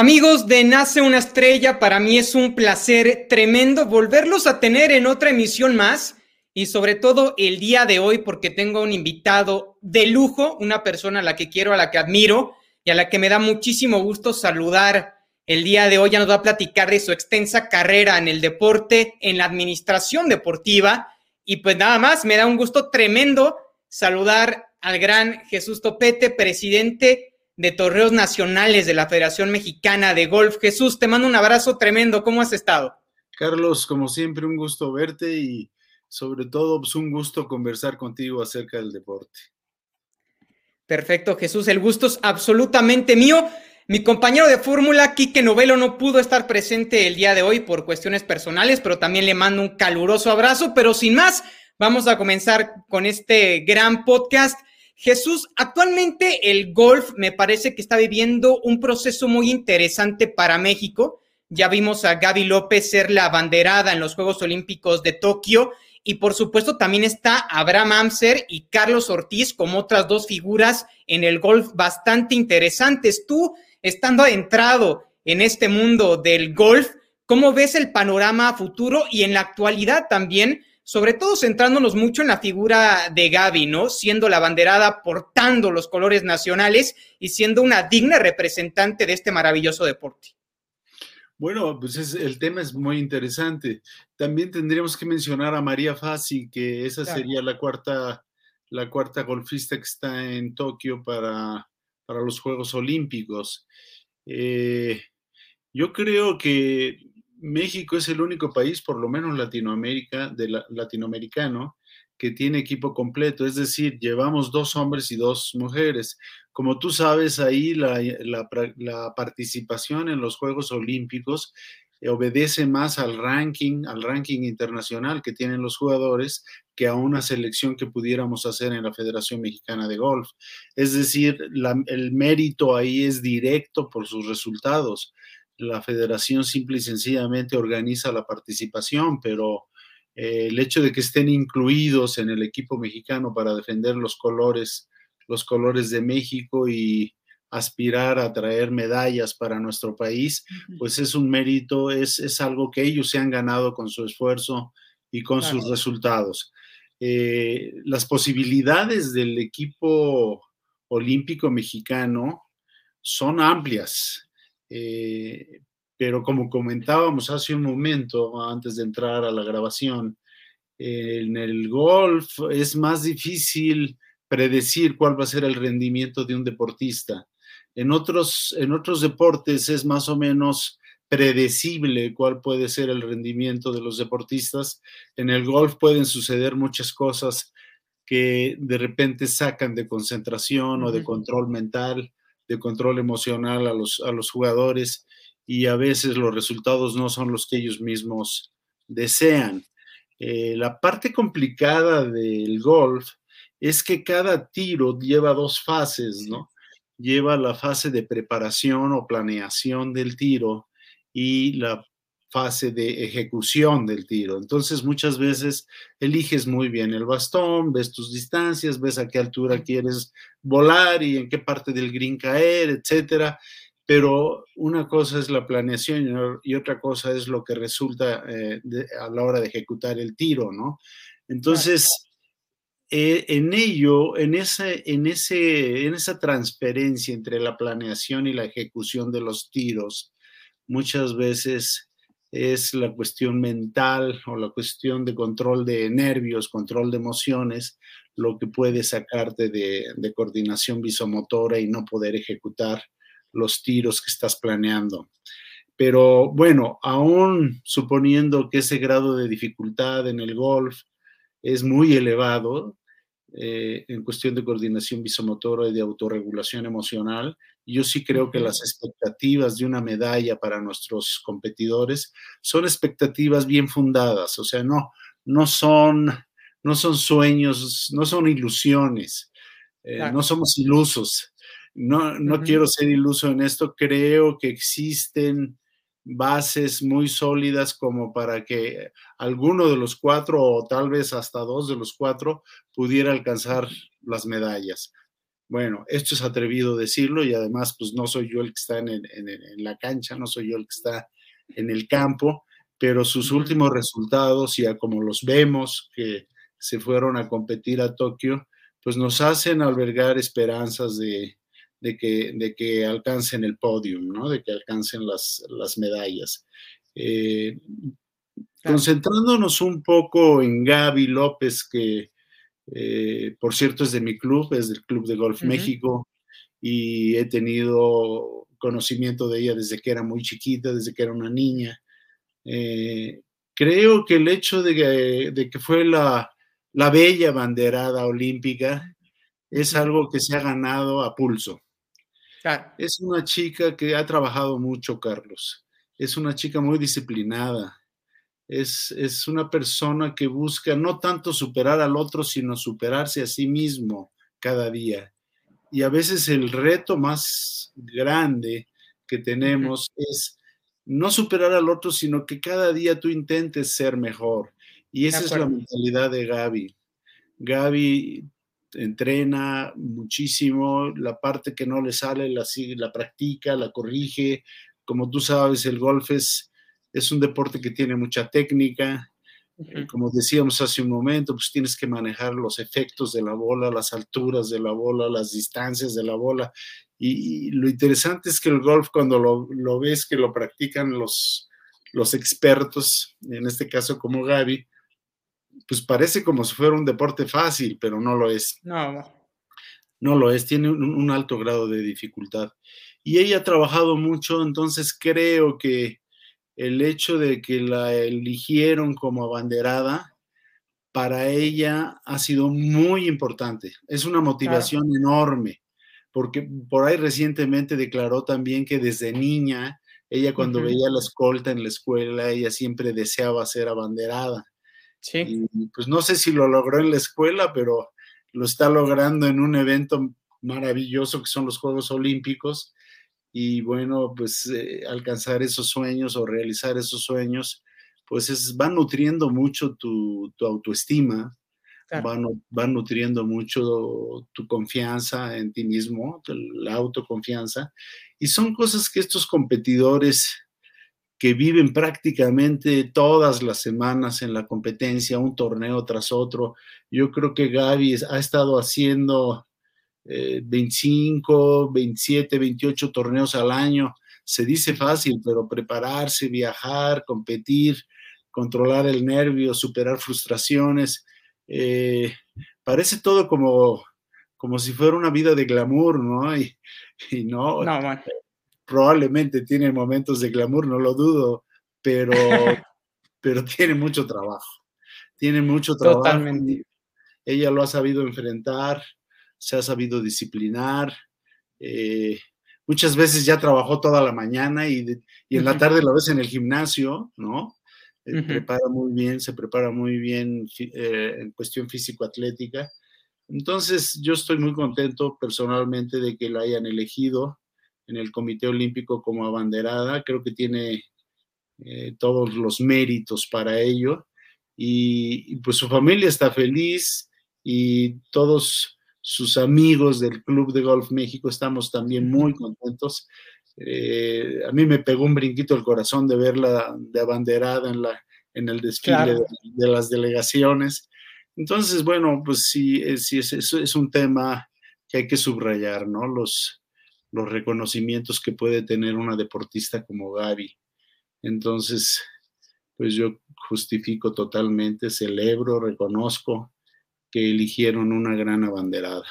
Amigos de Nace una estrella, para mí es un placer tremendo volverlos a tener en otra emisión más y sobre todo el día de hoy porque tengo un invitado de lujo, una persona a la que quiero, a la que admiro y a la que me da muchísimo gusto saludar. El día de hoy ya nos va a platicar de su extensa carrera en el deporte, en la administración deportiva y pues nada más, me da un gusto tremendo saludar al gran Jesús Topete, presidente de Torreos Nacionales de la Federación Mexicana de Golf. Jesús, te mando un abrazo tremendo. ¿Cómo has estado? Carlos, como siempre, un gusto verte y sobre todo pues, un gusto conversar contigo acerca del deporte. Perfecto, Jesús. El gusto es absolutamente mío. Mi compañero de fórmula, Quique Novelo, no pudo estar presente el día de hoy por cuestiones personales, pero también le mando un caluroso abrazo. Pero sin más, vamos a comenzar con este gran podcast. Jesús, actualmente el golf me parece que está viviendo un proceso muy interesante para México. Ya vimos a Gaby López ser la abanderada en los Juegos Olímpicos de Tokio y por supuesto también está Abraham Amser y Carlos Ortiz como otras dos figuras en el golf bastante interesantes. Tú, estando adentrado en este mundo del golf, ¿cómo ves el panorama futuro y en la actualidad también? Sobre todo centrándonos mucho en la figura de Gaby, ¿no? Siendo la banderada, portando los colores nacionales y siendo una digna representante de este maravilloso deporte. Bueno, pues el tema es muy interesante. También tendríamos que mencionar a María Fassi, que esa sería la cuarta, la cuarta golfista que está en Tokio para, para los Juegos Olímpicos. Eh, yo creo que México es el único país, por lo menos Latinoamérica, de latinoamericano, que tiene equipo completo, es decir, llevamos dos hombres y dos mujeres. Como tú sabes, ahí la, participación en los Juegos Olímpicos obedece más al ranking, al ranking internacional que tienen los jugadores que a una selección que pudiéramos hacer en la Federación Mexicana de Golf. Es decir, el mérito ahí es directo por sus resultados la federación simple y sencillamente organiza la participación, pero eh, el hecho de que estén incluidos en el equipo mexicano para defender los colores, los colores de México y aspirar a traer medallas para nuestro país, pues es un mérito, es, algo que ellos se han ganado con su esfuerzo y con sus resultados. Eh, las posibilidades del equipo olímpico mexicano son amplias. Eh, pero como comentábamos hace un momento, antes de entrar a la grabación, en el golf es más difícil predecir cuál va a ser el rendimiento de un deportista. En otros, en otros deportes es más o menos predecible cuál puede ser el rendimiento de los deportistas. En el golf pueden suceder muchas cosas que de repente sacan de concentración o de control mental de control emocional a los, a los jugadores y a veces los resultados no son los que ellos mismos desean. Eh, la parte complicada del golf es que cada tiro lleva dos fases, ¿no? Lleva la fase de preparación o planeación del tiro y la fase de ejecución del tiro. Entonces muchas veces eliges muy bien el bastón, ves tus distancias, ves a qué altura quieres volar y en qué parte del green caer, etcétera. Pero una cosa es la planeación y otra cosa es lo que resulta eh, a la hora de ejecutar el tiro, ¿no? Entonces, eh, en ello, en, ese, en, ese, en esa transferencia entre la planeación y la ejecución de los tiros, muchas veces es la cuestión mental o la cuestión de control de nervios, control de emociones, lo que puede sacarte de, coordinación visomotora y no poder ejecutar los tiros que estás planeando. Pero bueno, aún suponiendo que ese grado de dificultad en el golf es muy elevado, eh, en cuestión de coordinación visomotora y de autorregulación emocional. Yo sí creo que las expectativas de una medalla para nuestros competidores son expectativas bien fundadas, o sea, no, no, son, no son sueños, no son ilusiones, eh, no somos ilusos. No, no quiero ser iluso en esto, creo que existen bases muy sólidas como para que alguno de los cuatro o tal vez hasta dos de los cuatro pudiera alcanzar las medallas. Bueno, esto es atrevido decirlo y además pues no soy yo el que está en, la cancha, no soy yo el que está en el campo, pero sus últimos resultados, ya como los vemos, que se fueron a competir a Tokio, pues nos hacen albergar esperanzas de, que, de que alcancen el podium, ¿no? de que alcancen las, las medallas. Eh, concentrándonos un poco en Gaby López, que eh, por cierto es de mi club, es del Club de Golf México, y he tenido conocimiento de ella desde que era muy chiquita, desde que era una niña. Eh, creo que el hecho de que, de que fue la, la bella banderada olímpica es algo que se ha ganado a pulso. Es una chica que ha trabajado mucho, Carlos. Es una chica muy disciplinada. Es, es, una persona que busca no tanto superar al otro, sino superarse a sí mismo cada día. Y a veces el reto más grande que tenemos es no superar al otro, sino que cada día tú intentes ser mejor. Y esa es la mentalidad de Gaby. Gaby entrena muchísimo, la parte que no le sale la, la practica, la corrige. Como tú sabes, el golf es, es un deporte que tiene mucha técnica. Eh, como decíamos hace un momento, pues tienes que manejar los efectos de la bola, las alturas de la bola, las distancias de la bola. Y, lo interesante es que el golf, cuando lo, lo ves que lo practican los, los expertos, en este caso como Gaby, pues parece como si fuera un deporte fácil, pero no lo es. No. No lo es, tiene un, alto grado de dificultad. Y ella ha trabajado mucho, entonces creo que el hecho de que la eligieron como abanderada, para ella ha sido muy importante. Es una motivación enorme, porque por ahí recientemente declaró también que desde niña, ella cuando veía la escolta en la escuela, ella siempre deseaba ser abanderada. Sí. pues no sé si lo logró en la escuela, pero lo está logrando en un evento maravilloso que son los Juegos Olímpicos. Y bueno, pues eh, alcanzar esos sueños o realizar esos sueños, pues es, va nutriendo mucho tu, autoestima, va, nutriendo mucho tu confianza en ti mismo, la autoconfianza. Y son cosas que estos competidores que viven prácticamente todas las semanas en la competencia, un torneo tras otro. Yo creo que Gaby ha estado haciendo 25, 27, 28 torneos al año. Se dice fácil, pero prepararse, viajar, competir, controlar el nervio, superar frustraciones, eh, parece todo como, como si fuera una vida de glamour, ¿no? Y, no, no probablemente tiene momentos de glamour, no lo dudo, pero, pero tiene mucho trabajo. Tiene mucho trabajo. Totalmente. Ella lo ha sabido enfrentar, se ha sabido disciplinar. Eh, muchas veces ya trabajó toda la mañana y, en la tarde lo ves en el gimnasio, ¿no? Eh, prepara muy bien, se prepara muy bien eh, en cuestión físico-atlética. Entonces, yo estoy muy contento personalmente de que la hayan elegido en el Comité Olímpico como abanderada. Creo que tiene eh, todos los méritos para ello. Y, pues su familia está feliz y todos sus amigos del Club de Golf México estamos también muy contentos. Eh, a mí me pegó un brinquito el corazón de verla de abanderada en, la, en el desfile de, las delegaciones. Entonces, bueno, pues sí, sí es, es, un tema que hay que subrayar, ¿no? Los, los reconocimientos que puede tener una deportista como Gaby. Entonces, pues yo justifico totalmente, celebro, reconozco que eligieron una gran abanderada.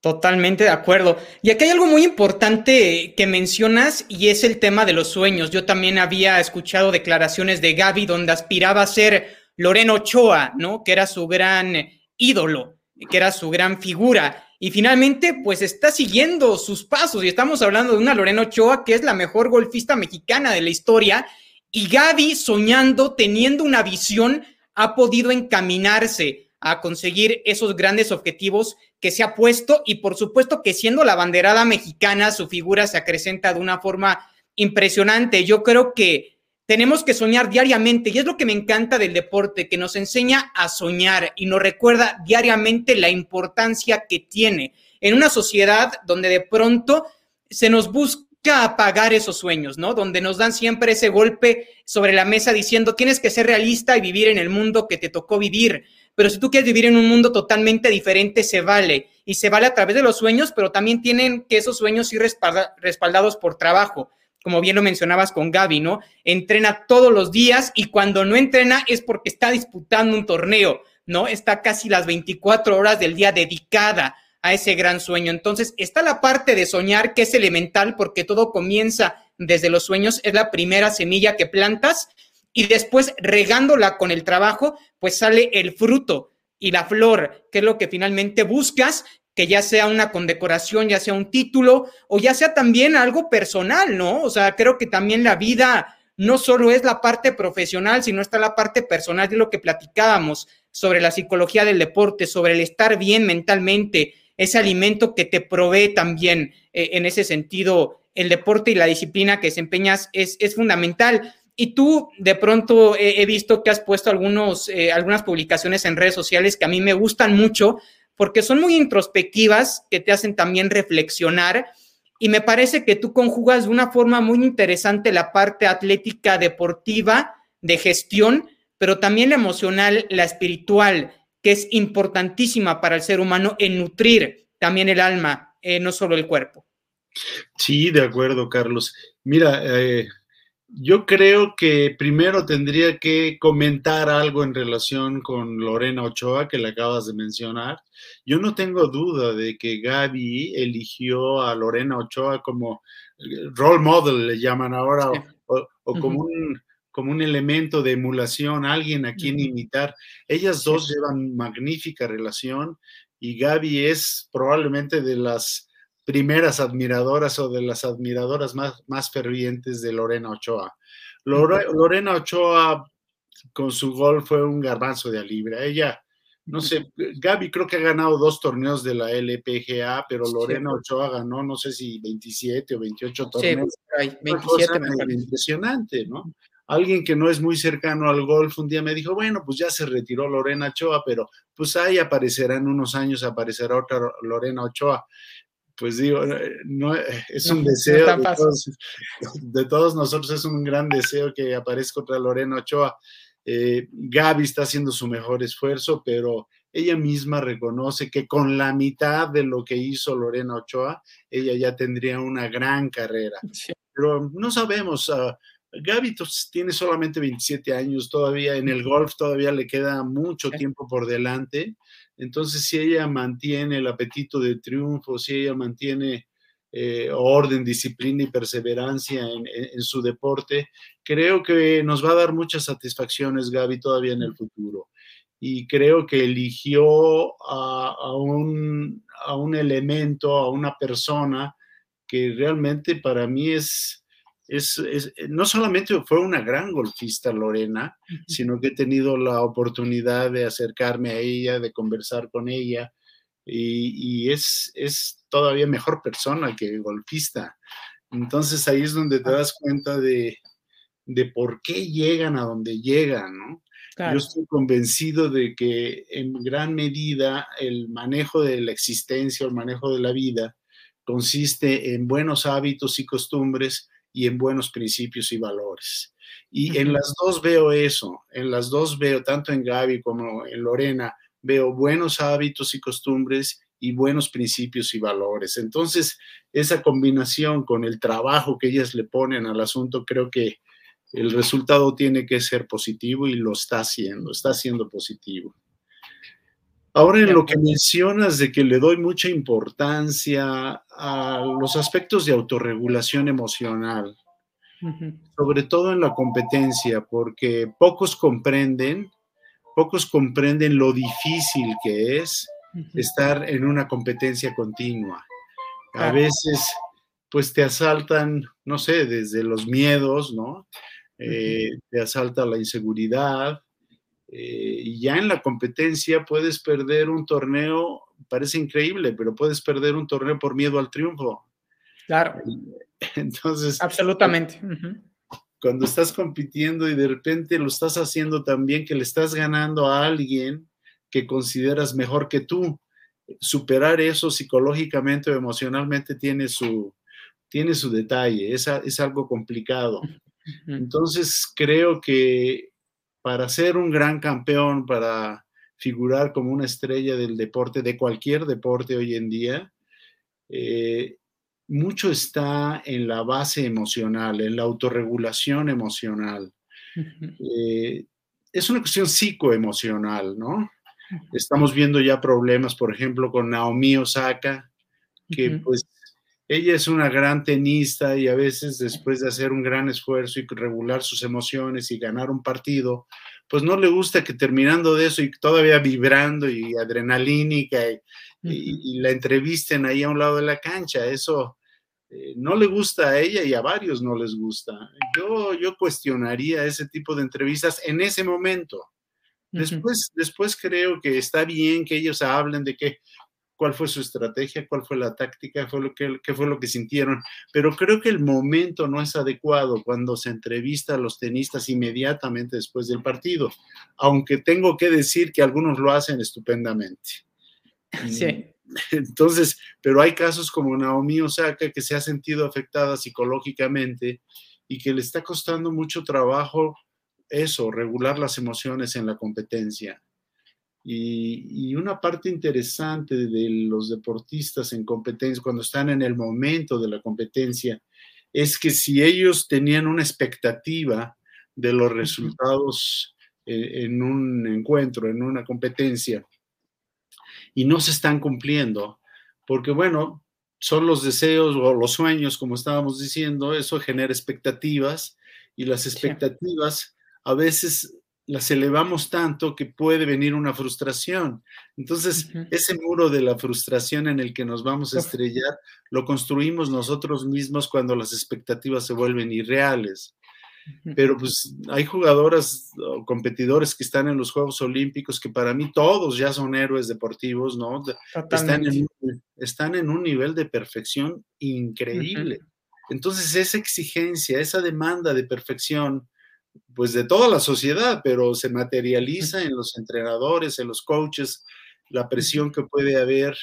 Totalmente de acuerdo. Y aquí hay algo muy importante que mencionas y es el tema de los sueños. Yo también había escuchado declaraciones de Gaby donde aspiraba a ser Loreno Ochoa, ¿no? Que era su gran ídolo, que era su gran figura. Y finalmente, pues está siguiendo sus pasos. Y estamos hablando de una Lorena Ochoa que es la mejor golfista mexicana de la historia. Y Gaby, soñando, teniendo una visión, ha podido encaminarse a conseguir esos grandes objetivos que se ha puesto. Y por supuesto que siendo la banderada mexicana, su figura se acrecenta de una forma impresionante. Yo creo que tenemos que soñar diariamente y es lo que me encanta del deporte, que nos enseña a soñar y nos recuerda diariamente la importancia que tiene en una sociedad donde de pronto se nos busca apagar esos sueños, ¿no? Donde nos dan siempre ese golpe sobre la mesa diciendo tienes que ser realista y vivir en el mundo que te tocó vivir. Pero si tú quieres vivir en un mundo totalmente diferente, se vale. Y se vale a través de los sueños, pero también tienen que esos sueños ir respaldados por trabajo como bien lo mencionabas con Gaby, ¿no? Entrena todos los días y cuando no entrena es porque está disputando un torneo, ¿no? Está casi las 24 horas del día dedicada a ese gran sueño. Entonces, está la parte de soñar que es elemental porque todo comienza desde los sueños, es la primera semilla que plantas y después regándola con el trabajo, pues sale el fruto y la flor, que es lo que finalmente buscas que ya sea una condecoración, ya sea un título o ya sea también algo personal, ¿no? O sea, creo que también la vida no solo es la parte profesional, sino está la parte personal de lo que platicábamos sobre la psicología del deporte, sobre el estar bien mentalmente, ese alimento que te provee también eh, en ese sentido el deporte y la disciplina que desempeñas es, es fundamental. Y tú de pronto he visto que has puesto algunos, eh, algunas publicaciones en redes sociales que a mí me gustan mucho porque son muy introspectivas, que te hacen también reflexionar. Y me parece que tú conjugas de una forma muy interesante la parte atlética, deportiva, de gestión, pero también la emocional, la espiritual, que es importantísima para el ser humano en nutrir también el alma, eh, no solo el cuerpo. Sí, de acuerdo, Carlos. Mira, eh, yo creo que primero tendría que comentar algo en relación con Lorena Ochoa, que le acabas de mencionar. Yo no tengo duda de que Gaby eligió a Lorena Ochoa como eh, role model, le llaman ahora, o, como, un, como un elemento de emulación, alguien a quien imitar. Ellas dos llevan magnífica relación y Gaby es probablemente de las primeras admiradoras o de las admiradoras más, más fervientes de Lorena Ochoa. Lorena Ochoa con su gol fue un garbanzo de alibra. Ella, no sé, Gaby creo que ha ganado dos torneos de la LPGA, pero Lorena Ochoa ganó, no sé si 27 o 28 torneos. Sí, 27 impresionante, ¿no? Alguien que no es muy cercano al golf un día me dijo, bueno, pues ya se retiró Lorena Ochoa, pero pues ahí aparecerá en unos años, aparecerá otra Lorena Ochoa pues digo, eh, no, eh, es un deseo de todos, nosotros, es un gran deseo que aparezca otra Lorena Ochoa. Eh, Gaby está haciendo su mejor esfuerzo, pero ella misma reconoce que con la mitad de lo que hizo Lorena Ochoa, ella ya tendría una gran carrera. Pero no sabemos. Uh, Gaby tiene solamente 27 años todavía, en el golf todavía le queda mucho tiempo por delante. Entonces, si ella mantiene el apetito de triunfo, si ella mantiene eh, orden, disciplina y perseverancia en, su deporte, creo que nos va a dar muchas satisfacciones, Gaby, todavía en el futuro. Y creo que eligió a, un, a un elemento, a una persona que realmente para mí es, es, eh, no solamente fue una gran golfista Lorena, sino que he tenido la oportunidad de acercarme a ella, de conversar con ella, y, es, es, todavía mejor persona que golfista. Entonces ahí es donde te das cuenta de, de por qué llegan a donde llegan, ¿no? Yo estoy convencido de que en gran medida el manejo de la existencia, el manejo de la vida, consiste en buenos hábitos y costumbres y en buenos principios y valores. Y en las dos veo eso, en las dos veo, tanto en Gaby como en Lorena, veo buenos hábitos y costumbres y buenos principios y valores. Entonces, esa combinación con el trabajo que ellas le ponen al asunto, creo que el resultado tiene que ser positivo y lo está haciendo, está siendo positivo. Ahora en lo que mencionas de que le doy mucha importancia a los aspectos de autorregulación emocional, sobre todo en la competencia, porque pocos comprenden, pocos comprenden lo difícil que es estar en una competencia continua. A veces, pues te asaltan, no sé, desde los miedos, ¿no? Eh, te asalta la inseguridad, eh, ya en la competencia puedes perder un torneo, parece increíble, pero puedes perder un torneo por miedo al triunfo. Claro. Entonces. Absolutamente. Cuando estás compitiendo y de repente lo estás haciendo tan bien que le estás ganando a alguien que consideras mejor que tú. superar eso psicológicamente o emocionalmente tiene su, tiene su detalle, es, es algo complicado. Entonces, creo que para ser un gran campeón, para figurar como una estrella del deporte, de cualquier deporte hoy en día, eh, mucho está en la base emocional, en la autorregulación emocional. Eh, es una cuestión psicoemocional, ¿no? Estamos viendo ya problemas, por ejemplo, con Naomi Osaka, que pues ella es una gran tenista y a veces después de hacer un gran esfuerzo y regular sus emociones y ganar un partido, pues no le gusta que terminando de eso y todavía vibrando y adrenalínica y, la entrevisten ahí a un lado de la cancha, eso eh, no le gusta a ella y a varios no les gusta. Yo, yo cuestionaría ese tipo de entrevistas en ese momento. Después, después creo que está bien que ellos hablen de que cuál fue su estrategia, cuál fue la táctica, fue lo que, qué fue lo que sintieron, pero creo que el momento no es adecuado cuando se entrevista a los tenistas inmediatamente después del partido, aunque tengo que decir que algunos lo hacen estupendamente. Sí. Entonces, pero hay casos como Naomi Osaka que se ha sentido afectada psicológicamente y que le está costando mucho trabajo eso, regular las emociones en la competencia. Y, una parte interesante de los deportistas en competencia, cuando están en el momento de la competencia, es que si ellos tenían una expectativa de los resultados eh, en un encuentro, en una competencia, y no se están cumpliendo, porque bueno, son los deseos o los sueños, como estábamos diciendo, eso genera expectativas y las expectativas a veces las elevamos tanto que puede venir una frustración. Entonces, ese muro de la frustración en el que nos vamos a estrellar, lo construimos nosotros mismos cuando las expectativas se vuelven irreales. Pero pues hay jugadoras o competidores que están en los Juegos Olímpicos que para mí todos ya son héroes deportivos, ¿no? Están en, están en, un nivel de perfección increíble. Entonces, esa exigencia, esa demanda de perfección, pues de toda la sociedad, pero se materializa en los entrenadores, en los coaches, la presión que puede haber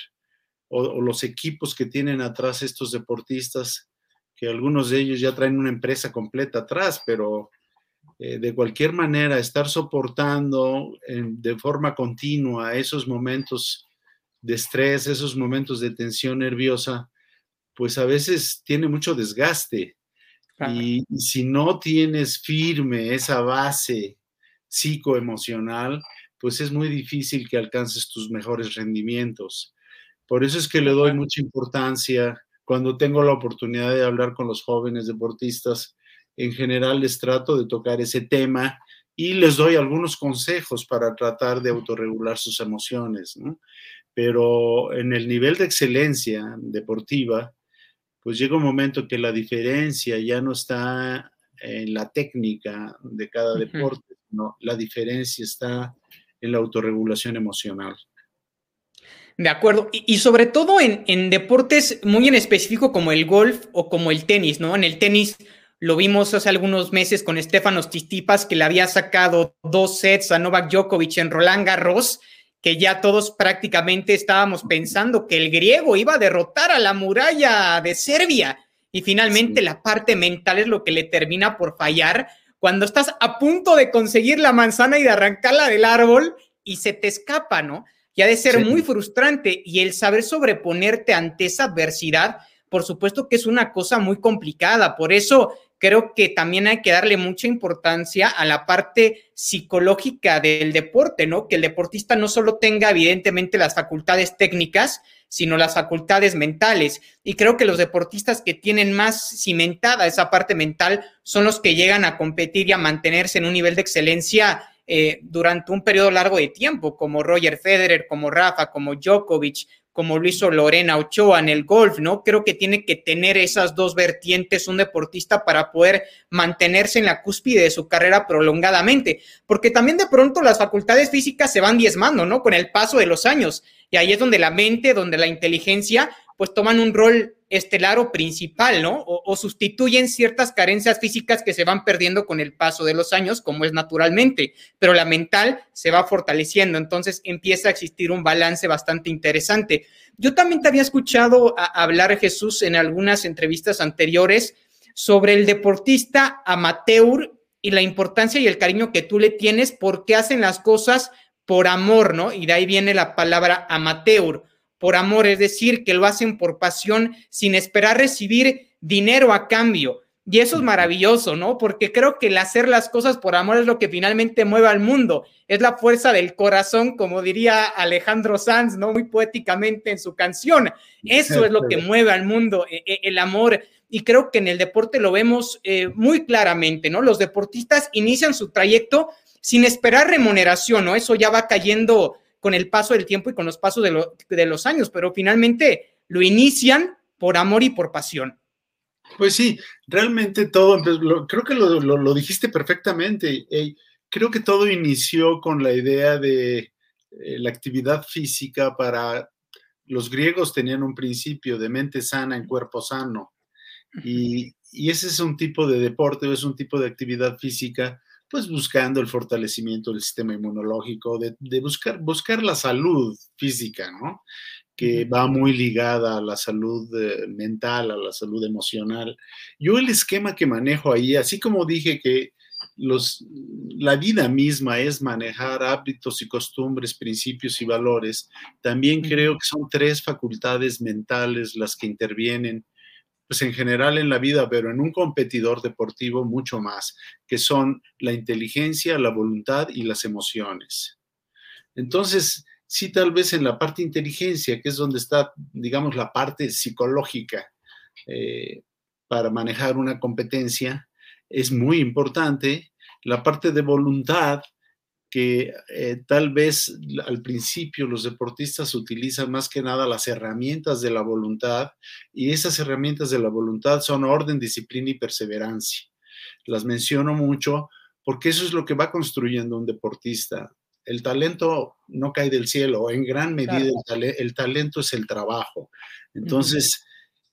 o, los equipos que tienen atrás estos deportistas, que algunos de ellos ya traen una empresa completa atrás, pero eh, de cualquier manera estar soportando de forma continua esos momentos de estrés, esos momentos de tensión nerviosa, pues a veces tiene mucho desgaste y, si no tienes firme esa base psicoemocional, pues es muy difícil que alcances tus mejores rendimientos. Por eso es que le doy mucha importancia cuando tengo la oportunidad de hablar con los jóvenes deportistas. En general les trato de tocar ese tema y les doy algunos consejos para tratar de autorregular sus emociones. Pero en el nivel de excelencia deportiva, pues llega un momento que la diferencia ya no está en la técnica de cada deporte, no, la diferencia está en la autorregulación emocional. De acuerdo, y, sobre todo en, deportes muy en específico como el golf o como el tenis, ¿no? En el tenis lo vimos hace algunos meses con Stefanos Tistipas, que le había sacado dos sets a Novak Djokovic en Roland Garros, que ya todos prácticamente estábamos pensando que el griego iba a derrotar a la muralla de Serbia. Y finalmente la parte mental es lo que le termina por fallar cuando estás a punto de conseguir la manzana y de arrancarla del árbol y se te escapa, ¿no? Y ha de ser muy frustrante y el saber sobreponerte ante esa adversidad, por supuesto que es una cosa muy complicada, por eso creo que también hay que darle mucha importancia a la parte psicológica del deporte, ¿no? Que el deportista no solo tenga evidentemente las facultades técnicas, sino las facultades mentales. Y creo que los deportistas que tienen más cimentada esa parte mental son los que llegan a competir y a mantenerse en un nivel de excelencia eh, durante un periodo largo de tiempo, como Roger Federer, como Rafa, como Djokovic, como lo hizo Lorena Ochoa en el golf, ¿no? Creo que tiene que tener esas dos vertientes un deportista para poder mantenerse en la cúspide de su carrera prolongadamente, porque también de pronto las facultades físicas se van diezmando, ¿no? Con el paso de los años. Y ahí es donde la mente, donde la inteligencia, pues toman un rol estelar o principal, ¿no? O, sustituyen ciertas carencias físicas que se van perdiendo con el paso de los años, como es naturalmente, pero la mental se va fortaleciendo, entonces empieza a existir un balance bastante interesante. Yo también te había escuchado hablar, Jesús, en algunas entrevistas anteriores sobre el deportista amateur y la importancia y el cariño que tú le tienes porque hacen las cosas por amor, ¿no? Y de ahí viene la palabra amateur por amor, es decir, que lo hacen por pasión sin esperar recibir dinero a cambio. Y eso es maravilloso, ¿no? Porque creo que el hacer las cosas por amor es lo que finalmente mueve al mundo. Es la fuerza del corazón, como diría Alejandro Sanz, ¿no? Muy poéticamente en su canción. Eso es lo que mueve al mundo, e, e, el amor. Y creo que en el deporte lo vemos eh, muy claramente, ¿no? Los deportistas inician su trayecto sin esperar remuneración, ¿no? Eso ya va cayendo con el paso del tiempo y con los pasos de, los años, pero finalmente lo inician por amor y por pasión. Pues sí, realmente todo, creo que lo, dijiste perfectamente. creo que todo inició con la idea de eh, la actividad física para los griegos tenían un principio de mente sana en cuerpo sano. Y, y ese es un tipo de deporte, es un tipo de actividad física pues buscando el fortalecimiento del sistema inmunológico, de, buscar, buscar la salud física, ¿no? que va muy ligada a la salud eh, mental, a la salud emocional. Yo el esquema que manejo ahí, así como dije que los, la vida misma es manejar hábitos y costumbres, principios y valores, también creo que son tres facultades mentales las que intervienen pues en general en la vida, pero en un competidor deportivo mucho más, que son la inteligencia, la voluntad y las emociones. Entonces, sí, tal vez en la parte inteligencia, que es donde está, digamos, la parte psicológica eh, para manejar una competencia, es muy importante. La parte de voluntad, que eh, tal vez al principio los deportistas utilizan más que nada las herramientas de la voluntad y esas herramientas de la voluntad son orden, disciplina y perseverancia. Las menciono mucho porque eso es lo que va construyendo un deportista. El talento no cae del cielo, en gran medida el, talento es el trabajo. Entonces,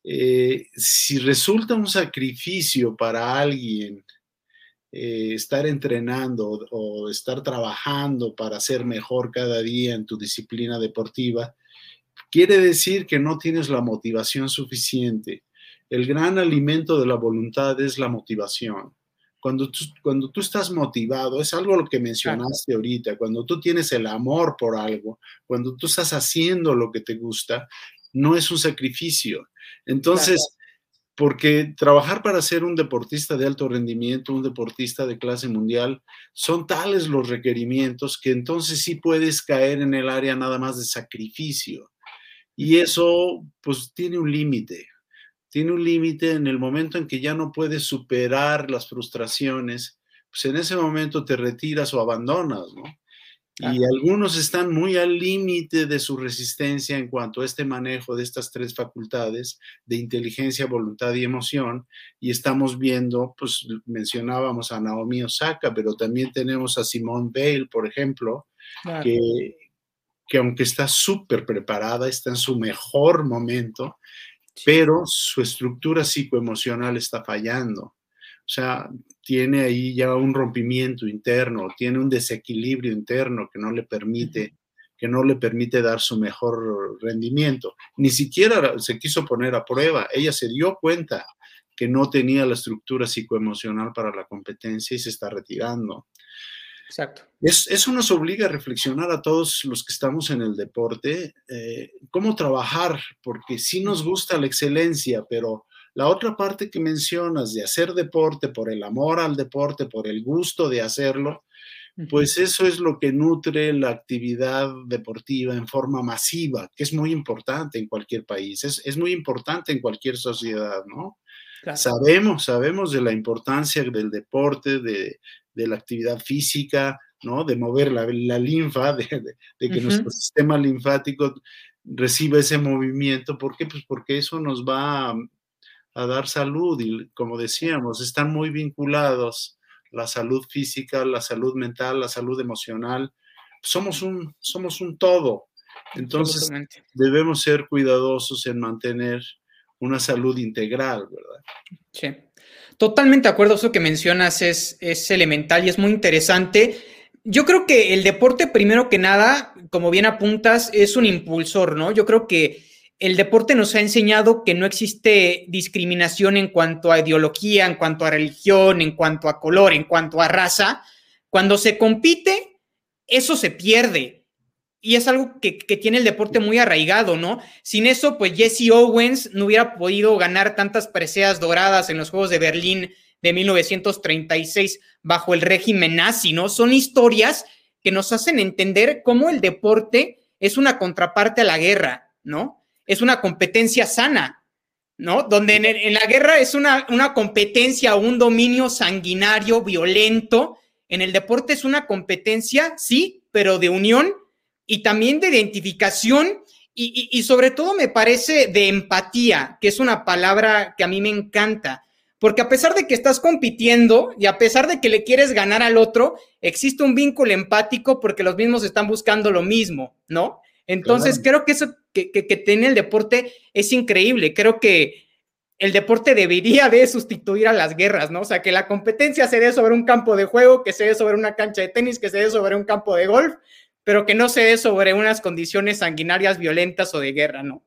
eh, si resulta un sacrificio para alguien, eh, estar entrenando o estar trabajando para ser mejor cada día en tu disciplina deportiva, quiere decir que no tienes la motivación suficiente. El gran alimento de la voluntad es la motivación. Cuando tú, cuando tú estás motivado, es algo lo que mencionaste ahorita, cuando tú tienes el amor por algo, cuando tú estás haciendo lo que te gusta, no es un sacrificio. Entonces, porque trabajar para ser un deportista de alto rendimiento, un deportista de clase mundial, son tales los requerimientos que entonces sí puedes caer en el área nada más de sacrificio. Y eso pues tiene un límite, tiene un límite en el momento en que ya no puedes superar las frustraciones, pues en ese momento te retiras o abandonas, ¿no? Y algunos están muy al límite de su resistencia en cuanto a este manejo de estas tres facultades de inteligencia, voluntad y emoción. Y estamos viendo, pues mencionábamos a Naomi Osaka, pero también tenemos a Simone Bale, por ejemplo, que, que aunque está súper preparada, está en su mejor momento, pero su estructura psicoemocional está fallando. O sea, tiene ahí ya un rompimiento interno, tiene un desequilibrio interno que no le permite que no le permite dar su mejor rendimiento. Ni siquiera se quiso poner a prueba. Ella se dio cuenta que no tenía la estructura psicoemocional para la competencia y se está retirando. Exacto. eso nos obliga a reflexionar a todos los que estamos en el deporte, eh, cómo trabajar, porque sí nos gusta la excelencia, pero la otra parte que mencionas de hacer deporte por el amor al deporte, por el gusto de hacerlo, pues eso es lo que nutre la actividad deportiva en forma masiva, que es muy importante en cualquier país, es, muy importante en cualquier sociedad, ¿no? Sabemos, sabemos de la importancia del deporte, de, la actividad física, ¿no? De mover la, linfa, de, que nuestro sistema linfático reciba ese movimiento. ¿Por qué? Pues porque eso nos va a dar salud y como decíamos, están muy vinculados la salud física, la salud mental, la salud emocional. Somos un, somos un todo. Entonces, debemos ser cuidadosos en mantener una salud integral, ¿verdad? Sí. Totalmente de acuerdo, eso que mencionas es, es elemental y es muy interesante. Yo creo que el deporte, primero que nada, como bien apuntas, es un impulsor, ¿no? Yo creo que el deporte nos ha enseñado que no existe discriminación en cuanto a ideología, en cuanto a religión, en cuanto a color, en cuanto a raza. Cuando se compite, eso se pierde. Y es algo que, tiene el deporte muy arraigado, ¿no? Sin eso, pues Jesse Owens no hubiera podido ganar tantas preseas doradas en los Juegos de Berlín de 1936 bajo el régimen nazi, ¿no? Son historias que nos hacen entender cómo el deporte es una contraparte a la guerra, ¿no? Es una competencia sana, ¿no? Donde en, la guerra es una, una competencia, un dominio sanguinario, violento. En el deporte es una competencia, sí, pero de unión y también de identificación y, sobre todo me parece de empatía, que es una palabra que a mí me encanta, porque a pesar de que estás compitiendo y a pesar de que le quieres ganar al otro, existe un vínculo empático porque los mismos están buscando lo mismo, ¿no? Entonces creo que eso que, que, que tiene el deporte es increíble, creo que el deporte debería de sustituir a las guerras, ¿no? O sea, que la competencia se dé sobre un campo de juego, que se dé sobre una cancha de tenis, que se dé sobre un campo de golf, pero que no se dé sobre unas condiciones sanguinarias violentas o de guerra, ¿no?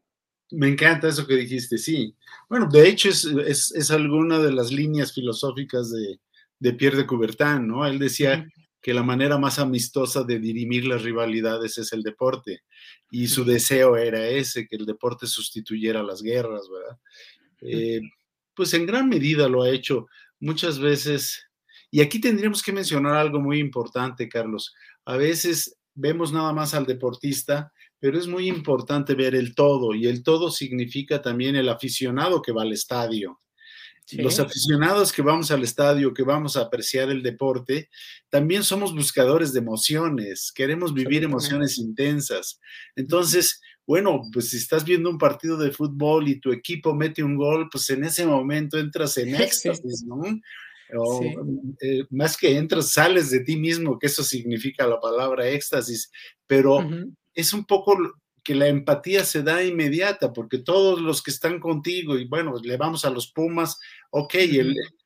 Me encanta eso que dijiste, sí. Bueno, de hecho es, es, alguna de las líneas filosóficas de, de, Pierre de Coubertin, ¿no? Él decía que la manera más amistosa de dirimir las rivalidades es el deporte, y su deseo era ese, que el deporte sustituyera las guerras, ¿verdad? Eh, pues en gran medida lo ha hecho muchas veces, y aquí tendríamos que mencionar algo muy importante, Carlos. A veces vemos nada más al deportista, pero es muy importante ver el todo y el todo significa también el aficionado que va al estadio. Los aficionados que vamos al estadio, que vamos a apreciar el deporte, también somos buscadores de emociones, queremos vivir emociones intensas. Entonces, bueno, pues si estás viendo un partido de fútbol y tu equipo mete un gol, pues en ese momento entras en éxtasis, ¿no? O, eh, más que entras, sales de ti mismo, que eso significa la palabra éxtasis, pero es un poco que la empatía se da inmediata, porque todos los que están contigo, y bueno, le vamos a los Pumas, ok,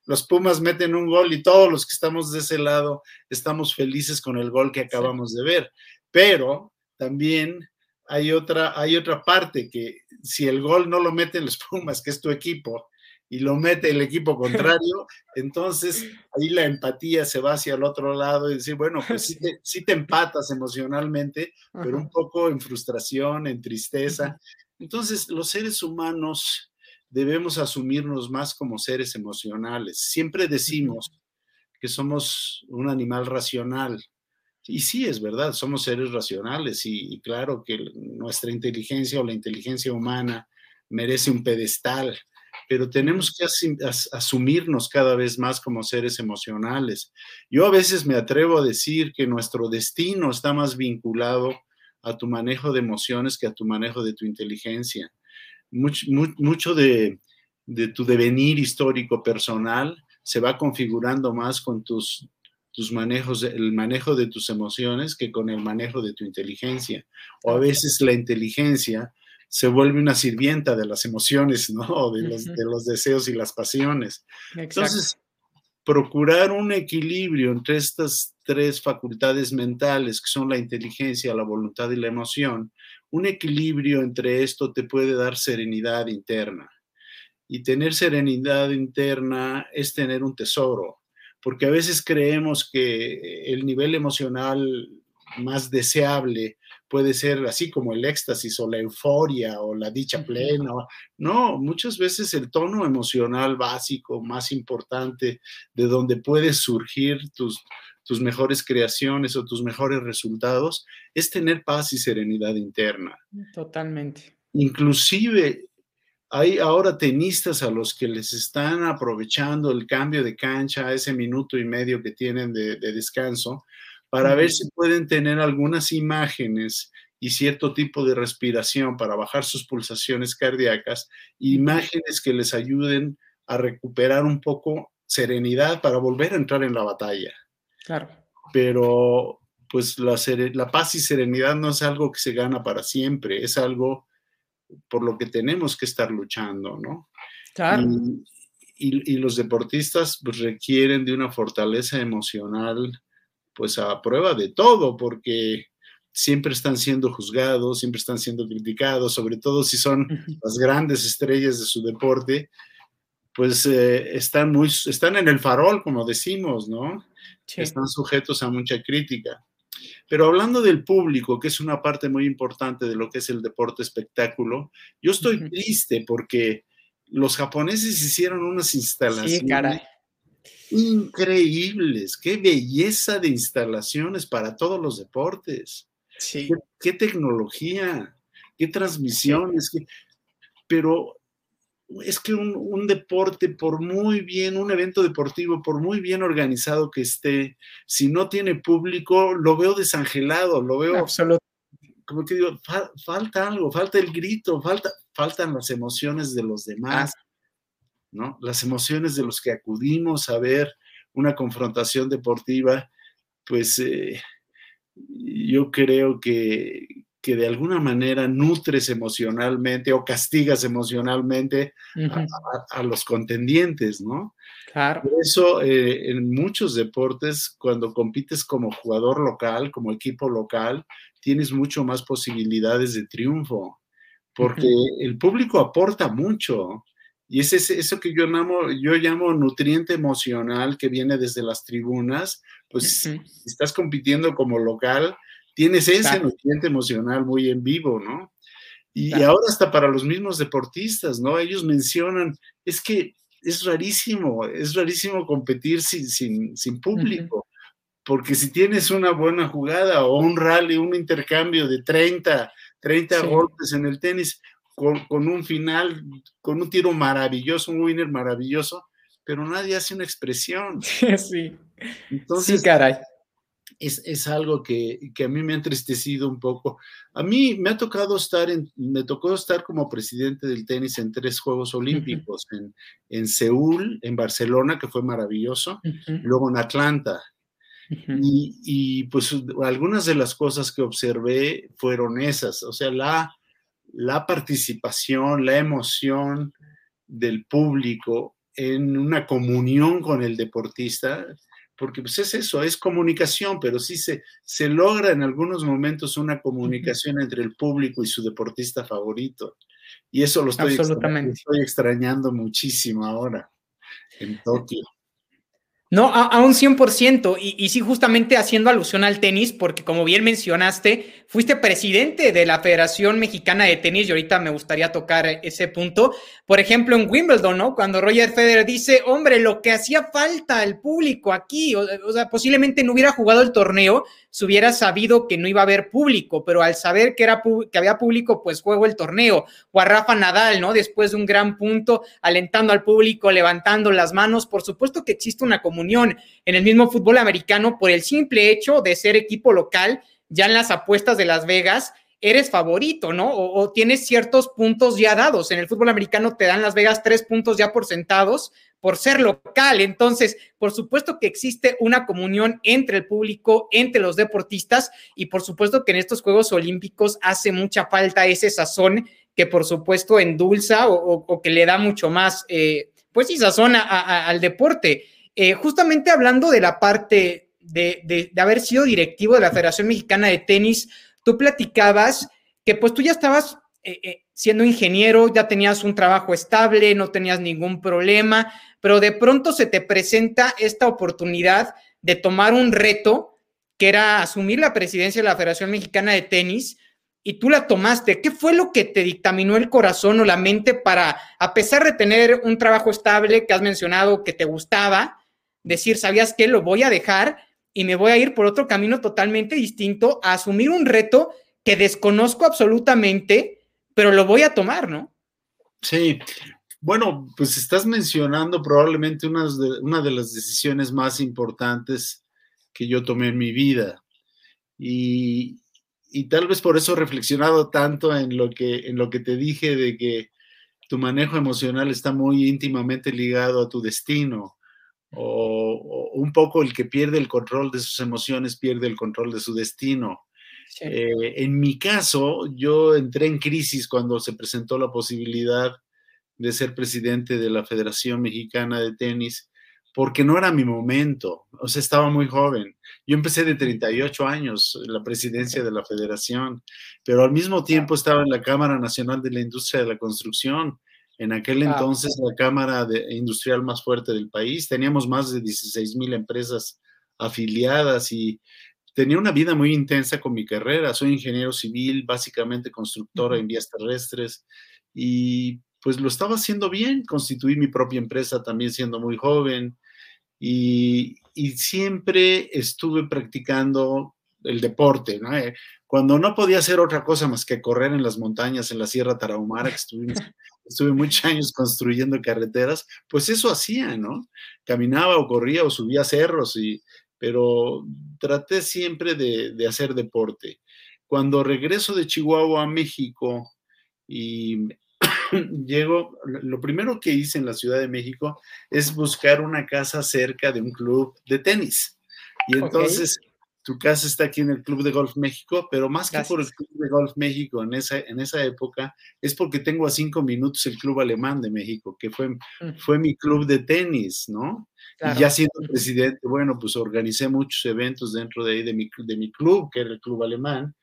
los Pumas meten un gol y todos los que estamos de ese lado estamos felices con el gol que acabamos de ver, pero también hay otra, hay otra parte que si el gol no lo meten los Pumas, que es tu equipo, y lo mete el equipo contrario, entonces ahí la empatía se va hacia el otro lado y decir, bueno, pues sí te, te empatas emocionalmente, pero un poco en frustración, en tristeza. Entonces, los seres humanos debemos asumirnos más como seres emocionales. Siempre decimos que somos un animal racional. Y sí, es verdad, somos seres racionales y, y claro que nuestra inteligencia o la inteligencia humana merece un pedestal pero tenemos que asumirnos cada vez más como seres emocionales. Yo a veces me atrevo a decir que nuestro destino está más vinculado a tu manejo de emociones que a tu manejo de tu inteligencia. Mucho, de, tu devenir histórico personal se va configurando más con tus, tus manejos, el manejo de tus emociones que con el manejo de tu inteligencia. O a veces la inteligencia se vuelve una sirvienta de las emociones, ¿no? De los, de los deseos y las pasiones. Entonces, procurar un equilibrio entre estas tres facultades mentales, que son la inteligencia, la voluntad y la emoción, un equilibrio entre esto te puede dar serenidad interna. Y tener serenidad interna es tener un tesoro, porque a veces creemos que el nivel emocional más deseable puede ser así como el éxtasis o la euforia o la dicha plena. No, muchas veces el tono emocional básico, más importante, de donde puedes surgir tus, tus mejores creaciones o tus mejores resultados, es tener paz y serenidad interna. Totalmente. Inclusive hay ahora tenistas a los que les están aprovechando el cambio de cancha, ese minuto y medio que tienen de, de descanso, para ver si pueden tener algunas imágenes y cierto tipo de respiración para bajar sus pulsaciones cardíacas, imágenes que les ayuden a recuperar un poco serenidad para volver a entrar en la batalla. Claro. Pero pues la, la paz y serenidad no es algo que se gana para siempre, es algo por lo que tenemos que estar luchando, ¿no? Claro. Y, los deportistas pues, requieren de una fortaleza emocional, pues a prueba de todo, porque siempre están siendo juzgados, siempre están siendo criticados, sobre todo si son las grandes estrellas de su deporte, pues eh, están, muy, están en el farol, como decimos, ¿no? Están sujetos a mucha crítica. Pero hablando del público, que es una parte muy importante de lo que es el deporte espectáculo, yo estoy triste porque los japoneses hicieron unas instalaciones increíbles. Qué belleza de instalaciones para todos los deportes. Qué, tecnología, qué transmisiones. Pero es que un, deporte, por muy bien, un evento deportivo, por muy bien organizado que esté, si no tiene público, lo veo desangelado, lo veo... Absolutamente. Como que digo, falta algo, falta el grito, falta, faltan las emociones de los demás, ¿no? Las emociones de los que acudimos a ver una confrontación deportiva, pues eh, yo creo que, que de alguna manera nutres emocionalmente o castigas emocionalmente a, los contendientes, ¿no? Claro. Por eso eh, en muchos deportes, cuando compites como jugador local, como equipo local, tienes mucho más posibilidades de triunfo, porque el público aporta mucho. Y es eso que yo llamo, yo llamo nutriente emocional que viene desde las tribunas, pues si estás compitiendo como local, tienes ese nutriente emocional muy en vivo, ¿no? Y, ahora hasta para los mismos deportistas, ¿no? Ellos mencionan, es que es rarísimo, es rarísimo competir sin, sin, público, porque si tienes una buena jugada o un rally, un intercambio de 30, 30 golpes en el tenis, con, un final, con un tiro maravilloso, un winner maravilloso, pero nadie hace una expresión. Sí. Entonces, sí, caray es, algo que, a mí me ha entristecido un poco. A mí me ha tocado estar, en, me tocó estar como presidente del tenis en tres Juegos Olímpicos, en, en, Seúl, en Barcelona, que fue maravilloso, luego en Atlanta. y, y, pues algunas de las cosas que observé fueron esas, o sea, la, la participación, la emoción del público en una comunión con el deportista, porque pues es eso, es comunicación, pero sí se, se logra en algunos momentos una comunicación entre el público y su deportista favorito. Y eso lo estoy, Extrañando, estoy extrañando muchísimo ahora en Tokio. No, a, un 100%. Y, y sí, justamente haciendo alusión al tenis, porque como bien mencionaste, fuiste presidente de la Federación Mexicana de Tenis y ahorita me gustaría tocar ese punto. Por ejemplo, en Wimbledon, ¿no? Cuando Roger Federer dice, hombre, lo que hacía falta al público aquí, o, sea, posiblemente no hubiera jugado el torneo si hubiera sabido que no iba a haber público, pero al saber que, era, que había público, pues juego el torneo. O a Rafa Nadal, ¿no? Después de un gran punto, alentando al público, levantando las manos. Por supuesto que existe una en el mismo fútbol americano por el simple hecho de ser equipo local, ya en las apuestas de Las Vegas eres favorito, ¿no? O, tienes ciertos puntos ya dados. En el fútbol americano te dan Las Vegas tres puntos ya por sentados por ser local. Entonces, por supuesto que existe una comunión entre el público, entre los deportistas y por supuesto que en estos Juegos Olímpicos hace mucha falta ese sazón que por supuesto endulza o, que le da mucho más, eh, pues sí, sazón al deporte. Eh, justamente hablando de la parte de, haber sido directivo de la Federación Mexicana de Tenis, tú platicabas que pues tú ya estabas eh, eh, siendo ingeniero, ya tenías un trabajo estable, no tenías ningún problema, pero de pronto se te presenta esta oportunidad de tomar un reto que era asumir la presidencia de la Federación Mexicana de Tenis y tú la tomaste. ¿Qué fue lo que te dictaminó el corazón o la mente para, a pesar de tener un trabajo estable que has mencionado que te gustaba, decir, sabías que lo voy a dejar y me voy a ir por otro camino totalmente distinto a asumir un reto que desconozco absolutamente pero lo voy a tomar, ¿no? Sí. Bueno, pues estás mencionando probablemente una de, una de las decisiones más importantes que yo tomé en mi vida. Y, tal vez por eso he reflexionado tanto en lo, que, en lo que te dije de que tu manejo emocional está muy íntimamente ligado a tu destino o, un poco el que pierde el control de sus emociones, pierde el control de su destino. Eh, en mi caso, yo entré en crisis cuando se presentó la posibilidad de ser presidente de la Federación Mexicana de Tenis, porque no era mi momento, o sea, estaba muy joven. Yo empecé de 38 años la presidencia de la federación, pero al mismo tiempo estaba en la Cámara Nacional de la Industria de la Construcción, en aquel entonces la Cámara Industrial más fuerte del país. Teníamos más de 16 mil empresas afiliadas y tenía una vida muy intensa con mi carrera. Soy ingeniero civil, básicamente constructora en vías terrestres y pues lo estaba haciendo bien. Constituí mi propia empresa también siendo muy joven y, siempre estuve practicando el deporte, ¿no? Eh, cuando no podía hacer otra cosa más que correr en las montañas, en la Sierra Tarahumara, que estuve, estuve muchos años construyendo carreteras, pues eso hacía, ¿no? Caminaba o corría o subía cerros, y, pero traté siempre de, de hacer deporte. Cuando regreso de Chihuahua a México y llego, lo primero que hice en la Ciudad de México es buscar una casa cerca de un club de tenis. Y entonces tu casa está aquí en el Club de Golf México, pero más que por el Club de Golf México en esa, en esa época, es porque tengo a cinco minutos el Club Alemán de México, que fue, fue mi club de tenis, ¿no? Y ya siendo presidente, bueno, pues organicé muchos eventos dentro de ahí de mi, de mi club, que era el Club Alemán.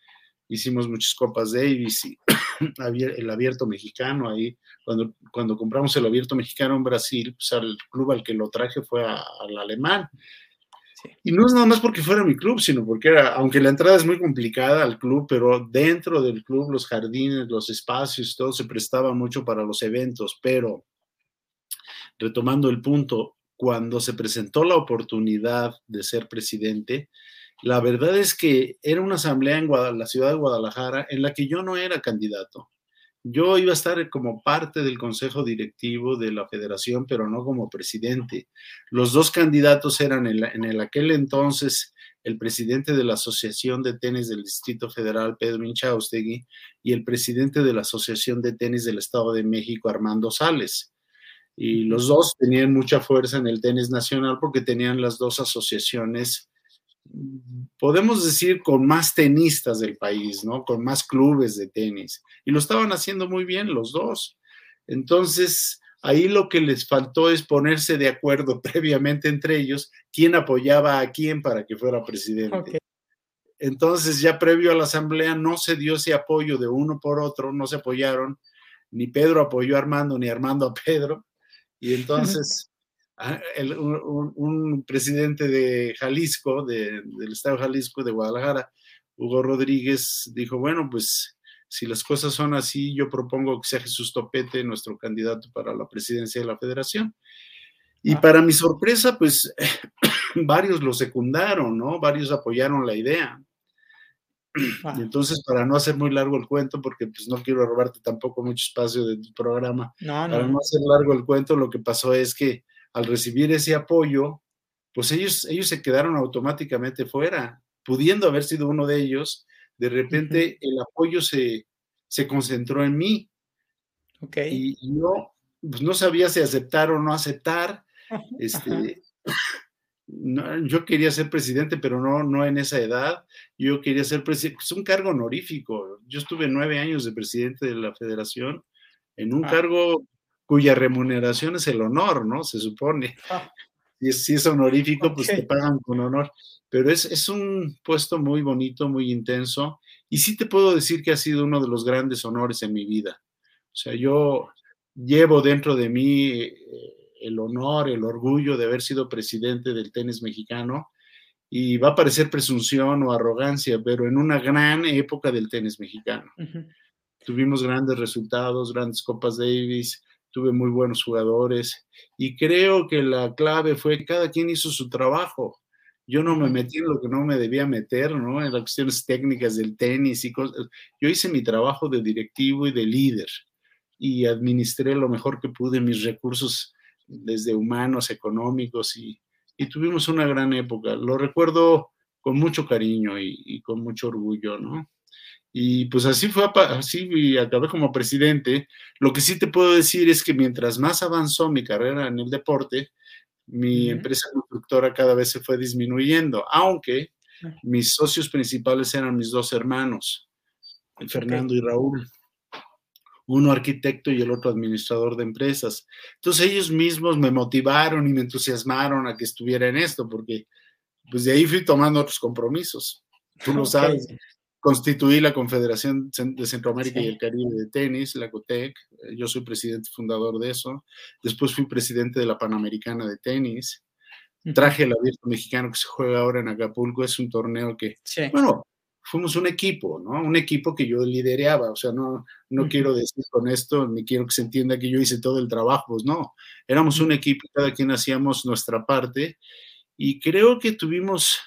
Hicimos muchas Copas Davis y el abierto mexicano ahí. Cuando, cuando compramos el abierto mexicano en Brasil, pues al club al que lo traje fue al alemán. Y no es nada más porque fuera mi club, sino porque era, aunque la entrada es muy complicada al club, pero dentro del club los jardines, los espacios, todo se prestaba mucho para los eventos. Pero, retomando el punto, cuando se presentó la oportunidad de ser presidente, la verdad es que era una asamblea en la ciudad de Guadalajara en la que yo no era candidato. Yo iba a estar como parte del consejo directivo de la federación, pero no como presidente. Los dos candidatos eran en, el aquel entonces el presidente de la Asociación de Tenis del Distrito Federal, Pedro Inchaustegui, y el presidente de la Asociación de Tenis del Estado de México, Armando Sales. Y los dos tenían mucha fuerza en el tenis nacional porque tenían las dos asociaciones podemos decir, con más tenistas del país, ¿no? Con más clubes de tenis. Y lo estaban haciendo muy bien los dos. Entonces, ahí lo que les faltó es ponerse de acuerdo previamente entre ellos quién apoyaba a quién para que fuera presidente. Entonces, ya previo a la asamblea no se dio ese apoyo de uno por otro, no se apoyaron, ni Pedro apoyó a Armando, ni Armando a Pedro. Y entonces un, presidente de Jalisco, del estado de Jalisco, de Guadalajara, Hugo Rodríguez, dijo, bueno, pues si las cosas son así, yo propongo que sea Jesús Topete nuestro candidato para la presidencia de la federación. Y ah. para mi sorpresa, pues varios lo secundaron, ¿no? Varios apoyaron la idea. Ah. Y entonces, para no hacer muy largo el cuento, porque pues no quiero robarte tampoco mucho espacio de tu programa, para no hacer largo el cuento, lo que pasó es que al recibir ese apoyo, pues ellos, ellos se quedaron automáticamente fuera, pudiendo haber sido uno de ellos, de repente el apoyo se, se, concentró en mí. Okay. Y, yo pues, no sabía si aceptar o no aceptar. Este, yo quería ser presidente, pero no, no en esa edad. Yo quería ser presidente, es un cargo honorífico. Yo estuve nueve años de presidente de la federación en un ah. cargo cuya remuneración es el honor, ¿no? Se supone. Ah. Y si es honorífico, pues te pagan con honor. Pero es, es un puesto muy bonito, muy intenso. Y sí te puedo decir que ha sido uno de los grandes honores en mi vida. O sea, yo llevo dentro de mí eh, el honor, el orgullo de haber sido presidente del tenis mexicano y va a parecer presunción o arrogancia, pero en una gran época del tenis mexicano. Tuvimos grandes resultados, grandes Copas Davis, tuve muy buenos jugadores y creo que la clave fue que cada quien hizo su trabajo. Yo no me metí en lo que no me debía meter, ¿no? En las cuestiones técnicas del tenis y cosas. Yo hice mi trabajo de directivo y de líder y administré lo mejor que pude mis recursos desde humanos, económicos y, y tuvimos una gran época. Lo recuerdo con mucho cariño y, y con mucho orgullo, ¿no? Y pues así fue, así acabé como presidente. Lo que sí te puedo decir es que mientras más avanzó mi carrera en el deporte, mi empresa constructora cada vez se fue disminuyendo, aunque mis socios principales eran mis dos hermanos, Fernando y Raúl uno arquitecto y el otro administrador de empresas. Entonces ellos mismos me motivaron y me entusiasmaron a que estuviera en esto, porque pues de ahí fui tomando otros compromisos. Tú lo sabes, constituí la Confederación de Centroamérica y el Caribe de Tenis, la COTEC, yo soy presidente fundador de eso, después fui presidente de la Panamericana de Tenis, traje el abierto mexicano que se juega ahora en Acapulco, es un torneo que, bueno, fuimos un equipo, ¿no? Un equipo que yo lidereaba, o sea, no, no quiero decir con esto, ni quiero que se entienda que yo hice todo el trabajo, pues no, éramos un equipo, cada quien hacíamos nuestra parte y creo que tuvimos,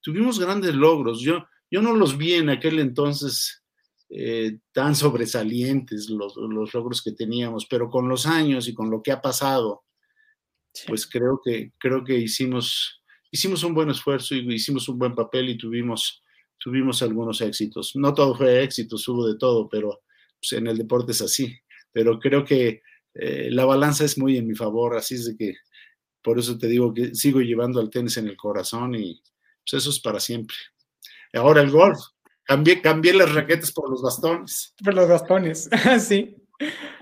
tuvimos grandes logros. Yo, yo no los vi en aquel entonces eh, tan sobresalientes los, los, logros que teníamos, pero con los años y con lo que ha pasado, pues creo que, creo que hicimos, hicimos un buen esfuerzo y hicimos un buen papel y tuvimos tuvimos algunos éxitos. No todo fue éxito, hubo de todo, pero pues, en el deporte es así. Pero creo que eh, la balanza es muy en mi favor, así es de que por eso te digo que sigo llevando al tenis en el corazón y pues eso es para siempre. Ahora el golf. Cambié, cambié las raquetas por los bastones. Por los bastones, sí.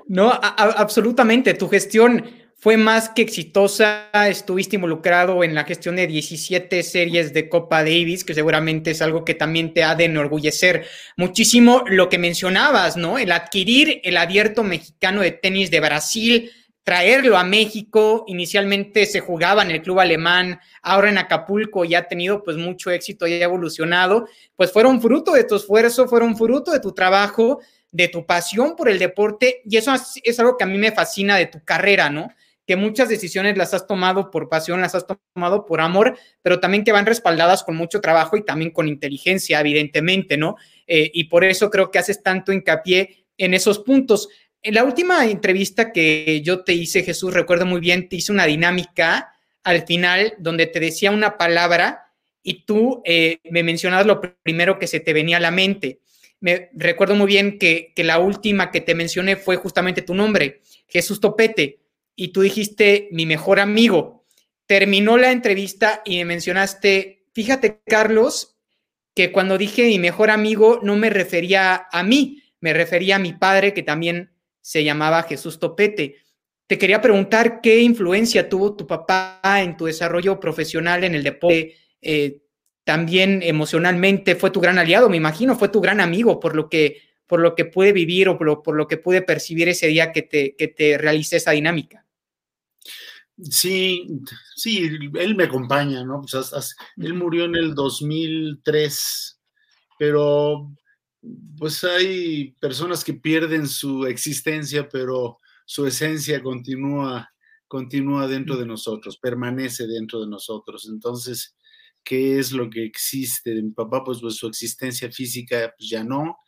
No, absolutamente. Tu gestión fue más que exitosa, estuviste involucrado en la gestión de 17 series de Copa Davis, que seguramente es algo que también te ha de enorgullecer muchísimo lo que mencionabas, ¿no? El adquirir el abierto mexicano de tenis de Brasil, traerlo a México, inicialmente se jugaba en el club alemán, ahora en Acapulco y ha tenido pues mucho éxito y ha evolucionado, pues fueron fruto de tu esfuerzo, fueron fruto de tu trabajo, de tu pasión por el deporte y eso es algo que a mí me fascina de tu carrera, ¿no? que muchas decisiones las has tomado por pasión, las has tomado por amor, pero también que van respaldadas con mucho trabajo y también con inteligencia, evidentemente, ¿no? Eh, y por eso creo que haces tanto hincapié en esos puntos. En la última entrevista que yo te hice, Jesús, recuerdo muy bien, te hice una dinámica al final donde te decía una palabra y tú eh, me mencionabas lo primero que se te venía a la mente. Me recuerdo muy bien que, que la última que te mencioné fue justamente tu nombre, Jesús Topete y tú dijiste mi mejor amigo. Terminó la entrevista y me mencionaste, fíjate Carlos, que cuando dije mi mejor amigo no me refería a mí, me refería a mi padre que también se llamaba Jesús Topete. Te quería preguntar qué influencia tuvo tu papá en tu desarrollo profesional en el deporte, eh, también emocionalmente, fue tu gran aliado, me imagino, fue tu gran amigo, por lo que, por lo que pude vivir o por lo, por lo que pude percibir ese día que te, que te realicé esa dinámica. Sí, sí, él me acompaña, ¿no? Pues él murió en el 2003, pero pues hay personas que pierden su existencia, pero su esencia continúa, continúa dentro de nosotros, permanece dentro de nosotros. Entonces, ¿qué es lo que existe de mi papá? Pues, pues su existencia física pues ya no,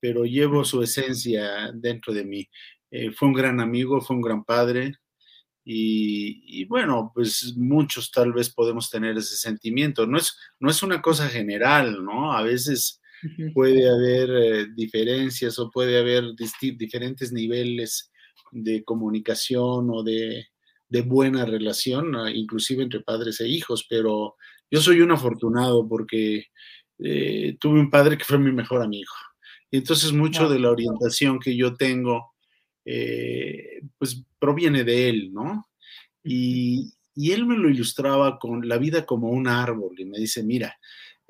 pero llevo su esencia dentro de mí. Eh, fue un gran amigo, fue un gran padre, y, bueno, pues muchos tal vez podemos tener ese sentimiento. No es, no es una cosa general, ¿no? A veces puede haber eh, diferencias o puede haber diferentes niveles de comunicación o de, buena relación, inclusive entre padres e hijos, pero yo soy un afortunado porque eh, tuve un padre que fue mi mejor amigo. Y entonces mucho de la orientación que yo tengo eh, pues proviene de él, ¿no? Y, él me lo ilustraba con la vida como un árbol y me dice, mira,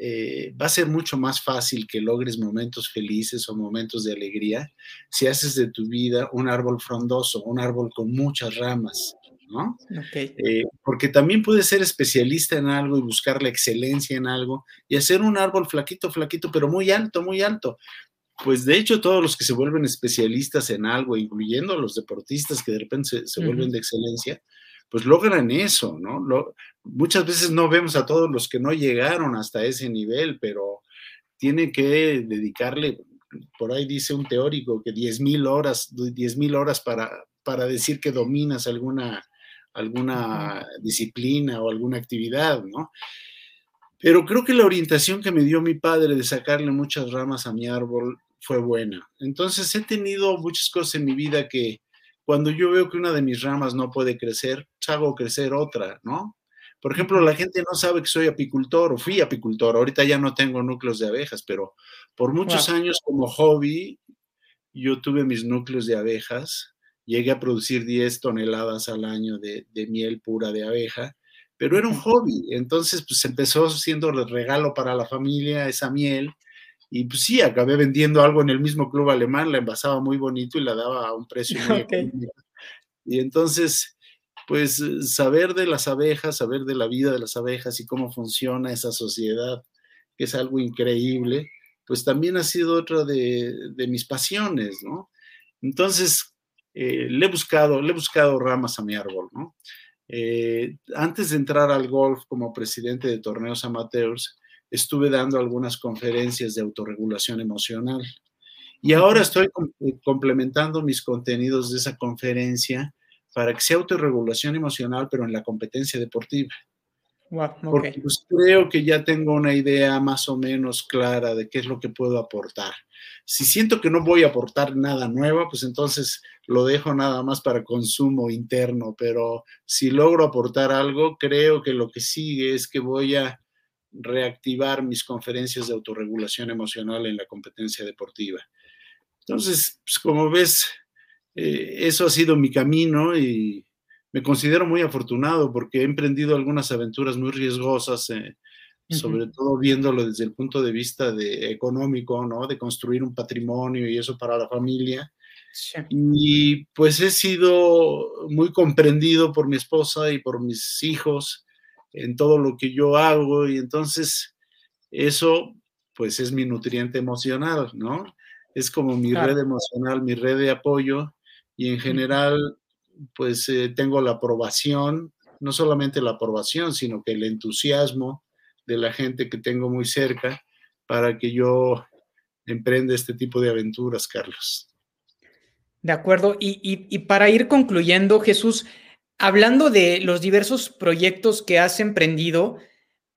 eh, va a ser mucho más fácil que logres momentos felices o momentos de alegría si haces de tu vida un árbol frondoso, un árbol con muchas ramas, ¿no? Eh, porque también puedes ser especialista en algo y buscar la excelencia en algo y hacer un árbol flaquito, flaquito, pero muy alto, muy alto. Pues de hecho todos los que se vuelven especialistas en algo, incluyendo los deportistas que de repente se, vuelven de excelencia, pues logran eso, ¿no? muchas veces no vemos a todos los que no llegaron hasta ese nivel, pero tiene que dedicarle, por ahí dice un teórico, que 10.000 horas, 10.000 horas para, para decir que dominas alguna, alguna disciplina o alguna actividad, ¿no? Pero creo que la orientación que me dio mi padre de sacarle muchas ramas a mi árbol fue buena. Entonces he tenido muchas cosas en mi vida que cuando yo veo que una de mis ramas no puede crecer, pues hago crecer otra, ¿no? Por ejemplo, la gente no sabe que soy apicultor o fui apicultor. Ahorita ya no tengo núcleos de abejas, pero por muchos años como hobby yo tuve mis núcleos de abejas. Llegué a producir 10 toneladas al año de, de miel pura de abeja pero era un hobby. Entonces, pues empezó siendo el regalo para la familia esa miel. Y pues sí, acabé vendiendo algo en el mismo club alemán, la envasaba muy bonito y la daba a un precio muy Y entonces, pues saber de las abejas, saber de la vida de las abejas y cómo funciona esa sociedad, que es algo increíble, pues también ha sido otra de, mis pasiones, ¿no? Entonces, eh, le he buscado, le he buscado ramas a mi árbol, ¿no? Eh, antes de entrar al golf como presidente de torneos amateurs, estuve dando algunas conferencias de autorregulación emocional. Y ahora estoy eh, complementando mis contenidos de esa conferencia para que sea autorregulación emocional, pero en la competencia deportiva. Porque pues, creo que ya tengo una idea más o menos clara de qué es lo que puedo aportar. Si siento que no voy a aportar nada nuevo, pues entonces lo dejo nada más para consumo interno, pero si logro aportar algo, creo que lo que sigue es que voy a reactivar mis conferencias de autorregulación emocional en la competencia deportiva. Entonces, pues como ves, eh, eso ha sido mi camino y me considero muy afortunado porque he emprendido algunas aventuras muy riesgosas, eh, sobre todo viéndolo desde el punto de vista de económico, ¿no? De construir un patrimonio y eso para la familia. Y pues he sido muy comprendido por mi esposa y por mis hijos en todo lo que yo hago y entonces eso pues es mi nutriente emocional, ¿no? Es como mi red emocional, mi red de apoyo y en general pues eh, tengo la aprobación, no solamente la aprobación, sino que el entusiasmo de la gente que tengo muy cerca para que yo emprenda este tipo de aventuras, Carlos. De acuerdo. Y, para ir concluyendo, Jesús, hablando de los diversos proyectos que has emprendido,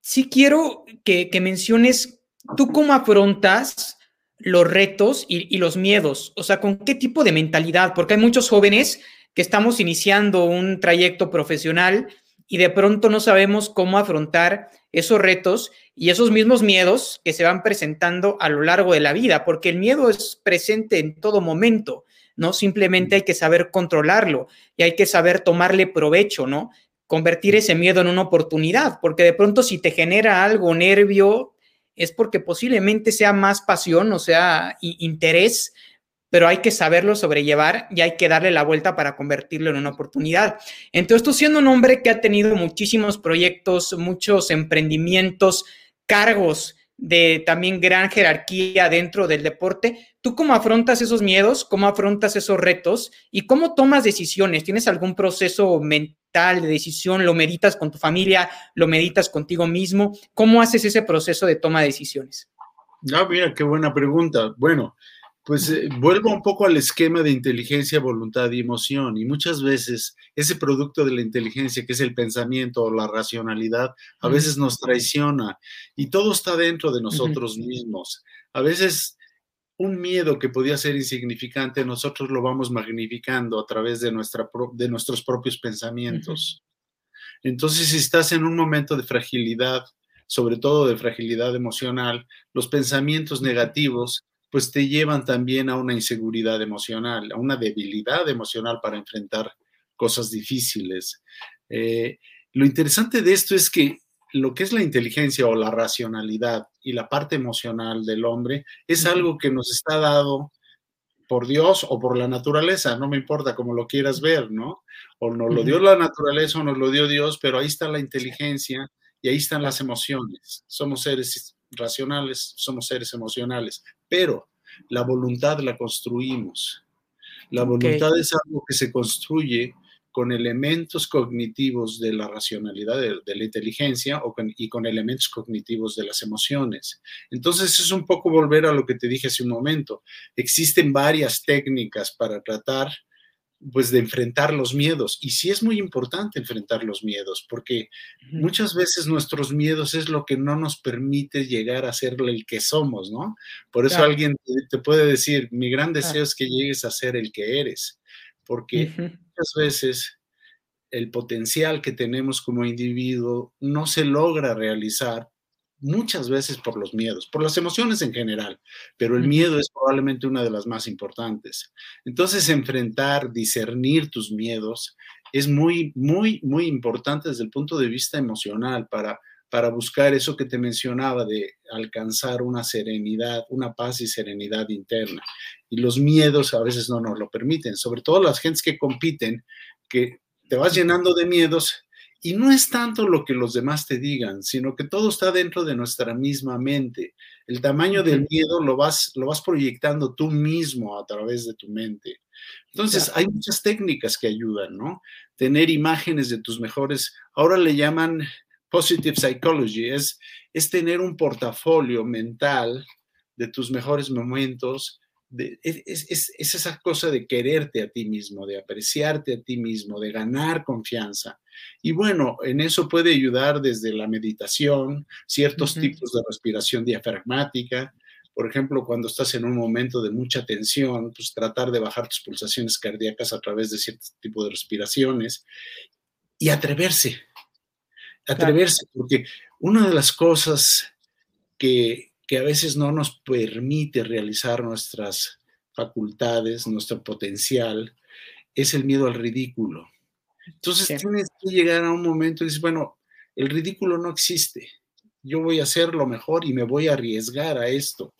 sí quiero que, menciones tú cómo afrontas los retos y, y, los miedos, o sea, con qué tipo de mentalidad, porque hay muchos jóvenes que estamos iniciando un trayecto profesional y de pronto no sabemos cómo afrontar esos retos y esos mismos miedos que se van presentando a lo largo de la vida, porque el miedo es presente en todo momento, ¿no? Simplemente hay que saber controlarlo y hay que saber tomarle provecho, ¿no? Convertir ese miedo en una oportunidad, porque de pronto si te genera algo nervio, es porque posiblemente sea más pasión o sea interés pero hay que saberlo sobrellevar y hay que darle la vuelta para convertirlo en una oportunidad. Entonces, tú siendo un hombre que ha tenido muchísimos proyectos, muchos emprendimientos, cargos de también gran jerarquía dentro del deporte, ¿tú cómo afrontas esos miedos? ¿Cómo afrontas esos retos? ¿Y cómo tomas decisiones? ¿Tienes algún proceso mental de decisión? ¿Lo meditas con tu familia? ¿Lo meditas contigo mismo? ¿Cómo haces ese proceso de toma de decisiones? Ah, mira, qué buena pregunta. Bueno, pues eh, vuelvo un poco al esquema de inteligencia, voluntad y emoción. Y muchas veces ese producto de la inteligencia, que es el pensamiento o la racionalidad, a veces nos traiciona. Y todo está dentro de nosotros mismos. A veces un miedo que podía ser insignificante, nosotros lo vamos magnificando a través de, nuestra de nuestros propios pensamientos. Entonces, si estás en un momento de fragilidad, sobre todo de fragilidad emocional, los pensamientos negativos pues te llevan también a una inseguridad emocional, a una debilidad emocional para enfrentar cosas difíciles. Eh, lo interesante de esto es que lo que es la inteligencia o la racionalidad y la parte emocional del hombre es algo que nos está dado por Dios o por la naturaleza, no me importa cómo lo quieras ver, ¿no? O nos lo dio la naturaleza o nos lo dio Dios, pero ahí está la inteligencia y ahí están las emociones. Somos seres racionales, somos seres emocionales, pero la voluntad la construimos. La voluntad es algo que se construye con elementos cognitivos de la racionalidad, de, la inteligencia o y con elementos cognitivos de las emociones. Entonces es un poco volver a lo que te dije hace un momento. Existen varias técnicas para tratar pues de enfrentar los miedos. Y sí es muy importante enfrentar los miedos, porque muchas veces nuestros miedos es lo que no nos permite llegar a ser el que somos, ¿no? Por eso alguien te, puede decir, mi gran deseo es que llegues a ser el que eres, porque muchas veces el potencial que tenemos como individuo no se logra realizar muchas veces por los miedos, por las emociones en general, pero el miedo es probablemente una de las más importantes. Entonces, enfrentar, discernir tus miedos es muy, muy, muy importante desde el punto de vista emocional para, para buscar eso que te mencionaba de alcanzar una serenidad, una paz y serenidad interna. Y los miedos a veces no nos lo permiten, sobre todo las gentes que compiten, que te vas llenando de miedos y no es tanto lo que los demás te digan, sino que todo está dentro de nuestra misma mente. El tamaño del miedo lo vas, lo vas proyectando tú mismo a través de tu mente. Entonces, hay muchas técnicas que ayudan, ¿no? Tener imágenes de tus mejores, ahora le llaman positive psychology, es, es tener un portafolio mental de tus mejores momentos, es, esa cosa de quererte a ti mismo, de apreciarte a ti mismo, de ganar confianza. Y bueno, en eso puede ayudar desde la meditación, ciertos tipos de respiración diafragmática. Por ejemplo, cuando estás en un momento de mucha tensión, pues tratar de bajar tus pulsaciones cardíacas a través de cierto tipo de respiraciones y atreverse, atreverse, porque una de las cosas que, que a veces no nos permite realizar nuestras facultades, nuestro potencial, es el miedo al ridículo. Entonces tienes que llegar a un momento y dices, bueno, el ridículo no existe. Yo voy a hacer lo mejor y me voy a arriesgar a esto.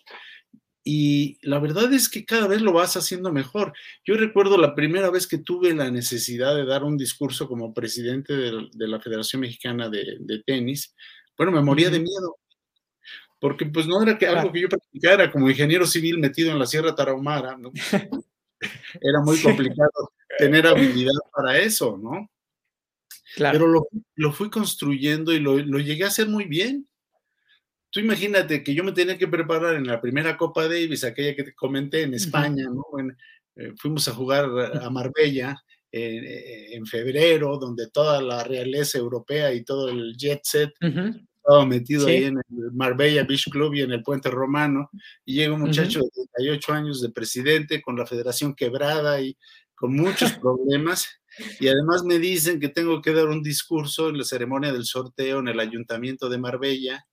Y la verdad es que cada vez lo vas haciendo mejor. Yo recuerdo la primera vez que tuve la necesidad de dar un discurso como presidente de, la Federación Mexicana de, Tenis. Bueno, me moría de miedo porque pues no era que algo que yo practicara como ingeniero civil metido en la Sierra Tarahumara, ¿no? era muy complicado tener habilidad para eso, ¿no? Claro. Pero lo, fui construyendo y lo, llegué a hacer muy bien. Tú imagínate que yo me tenía que preparar en la primera Copa Davis, aquella que te comenté en España, ¿no? Eh, fuimos a jugar a Marbella eh, en febrero, donde toda la realeza europea y todo el jet set estaba metido ahí en el Marbella Beach Club y en el Puente Romano, y llega un muchacho de 38 años de presidente con la federación quebrada y con muchos problemas, y además me dicen que tengo que dar un discurso en la ceremonia del sorteo en el ayuntamiento de Marbella,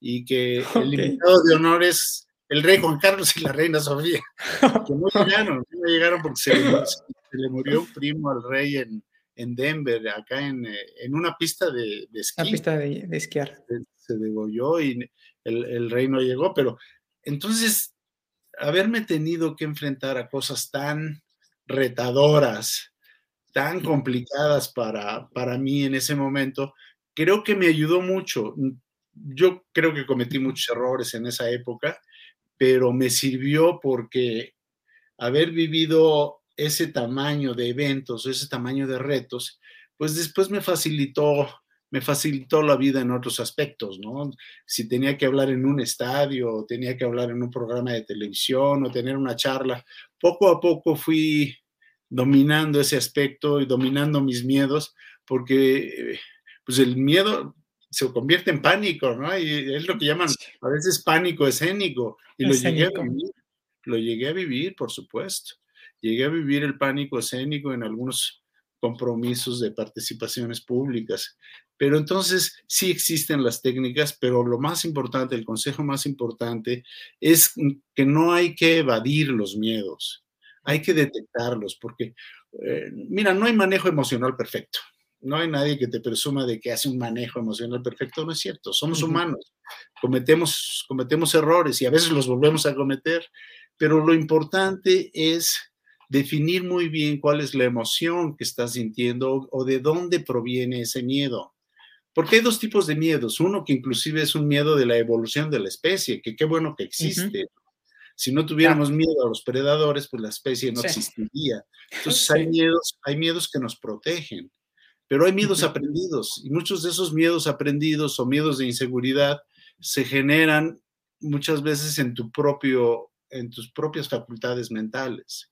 y que el invitado de honor es el rey Juan Carlos y la reina Sofía, que no llegaron, no llegaron porque se le murió un primo al rey en, en Denver, acá en, eh, en una pista de, de esquí. Una pista de, esquiar. Se, degolló y el, el, rey no llegó, pero entonces haberme tenido que enfrentar a cosas tan retadoras, tan complicadas para, para mí en ese momento, creo que me ayudó mucho. Yo creo que cometí muchos errores en esa época, pero me sirvió porque haber vivido ese tamaño de eventos, ese tamaño de retos, pues después me facilitó, me facilitó la vida en otros aspectos, ¿no? Si tenía que hablar en un estadio, o tenía que hablar en un programa de televisión o tener una charla, poco a poco fui dominando ese aspecto y dominando mis miedos, porque pues el miedo se convierte en pánico, ¿no? Y es lo que llaman a veces pánico escénico. Y lo llegué a vivir, lo llegué a vivir, por supuesto. Llegué a vivir el pánico escénico en algunos compromisos de participaciones públicas. Pero entonces sí existen las técnicas, pero lo más importante, el consejo más importante es que no hay que evadir los miedos, hay que detectarlos, porque, eh, mira, no hay manejo emocional perfecto. No hay nadie que te presuma de que hace un manejo emocional perfecto, no es cierto. Somos humanos, cometemos, cometemos errores y a veces los volvemos a cometer, pero lo importante es definir muy bien cuál es la emoción que estás sintiendo o de dónde proviene ese miedo. Porque hay dos tipos de miedos. Uno que inclusive es un miedo de la evolución de la especie, que qué bueno que existe. Si no tuviéramos miedo a los predadores, pues la especie no existiría. Entonces hay miedos, hay miedos que nos protegen, pero hay miedos aprendidos y muchos de esos miedos aprendidos o miedos de inseguridad se generan muchas veces en tu propio, en tus propias facultades mentales.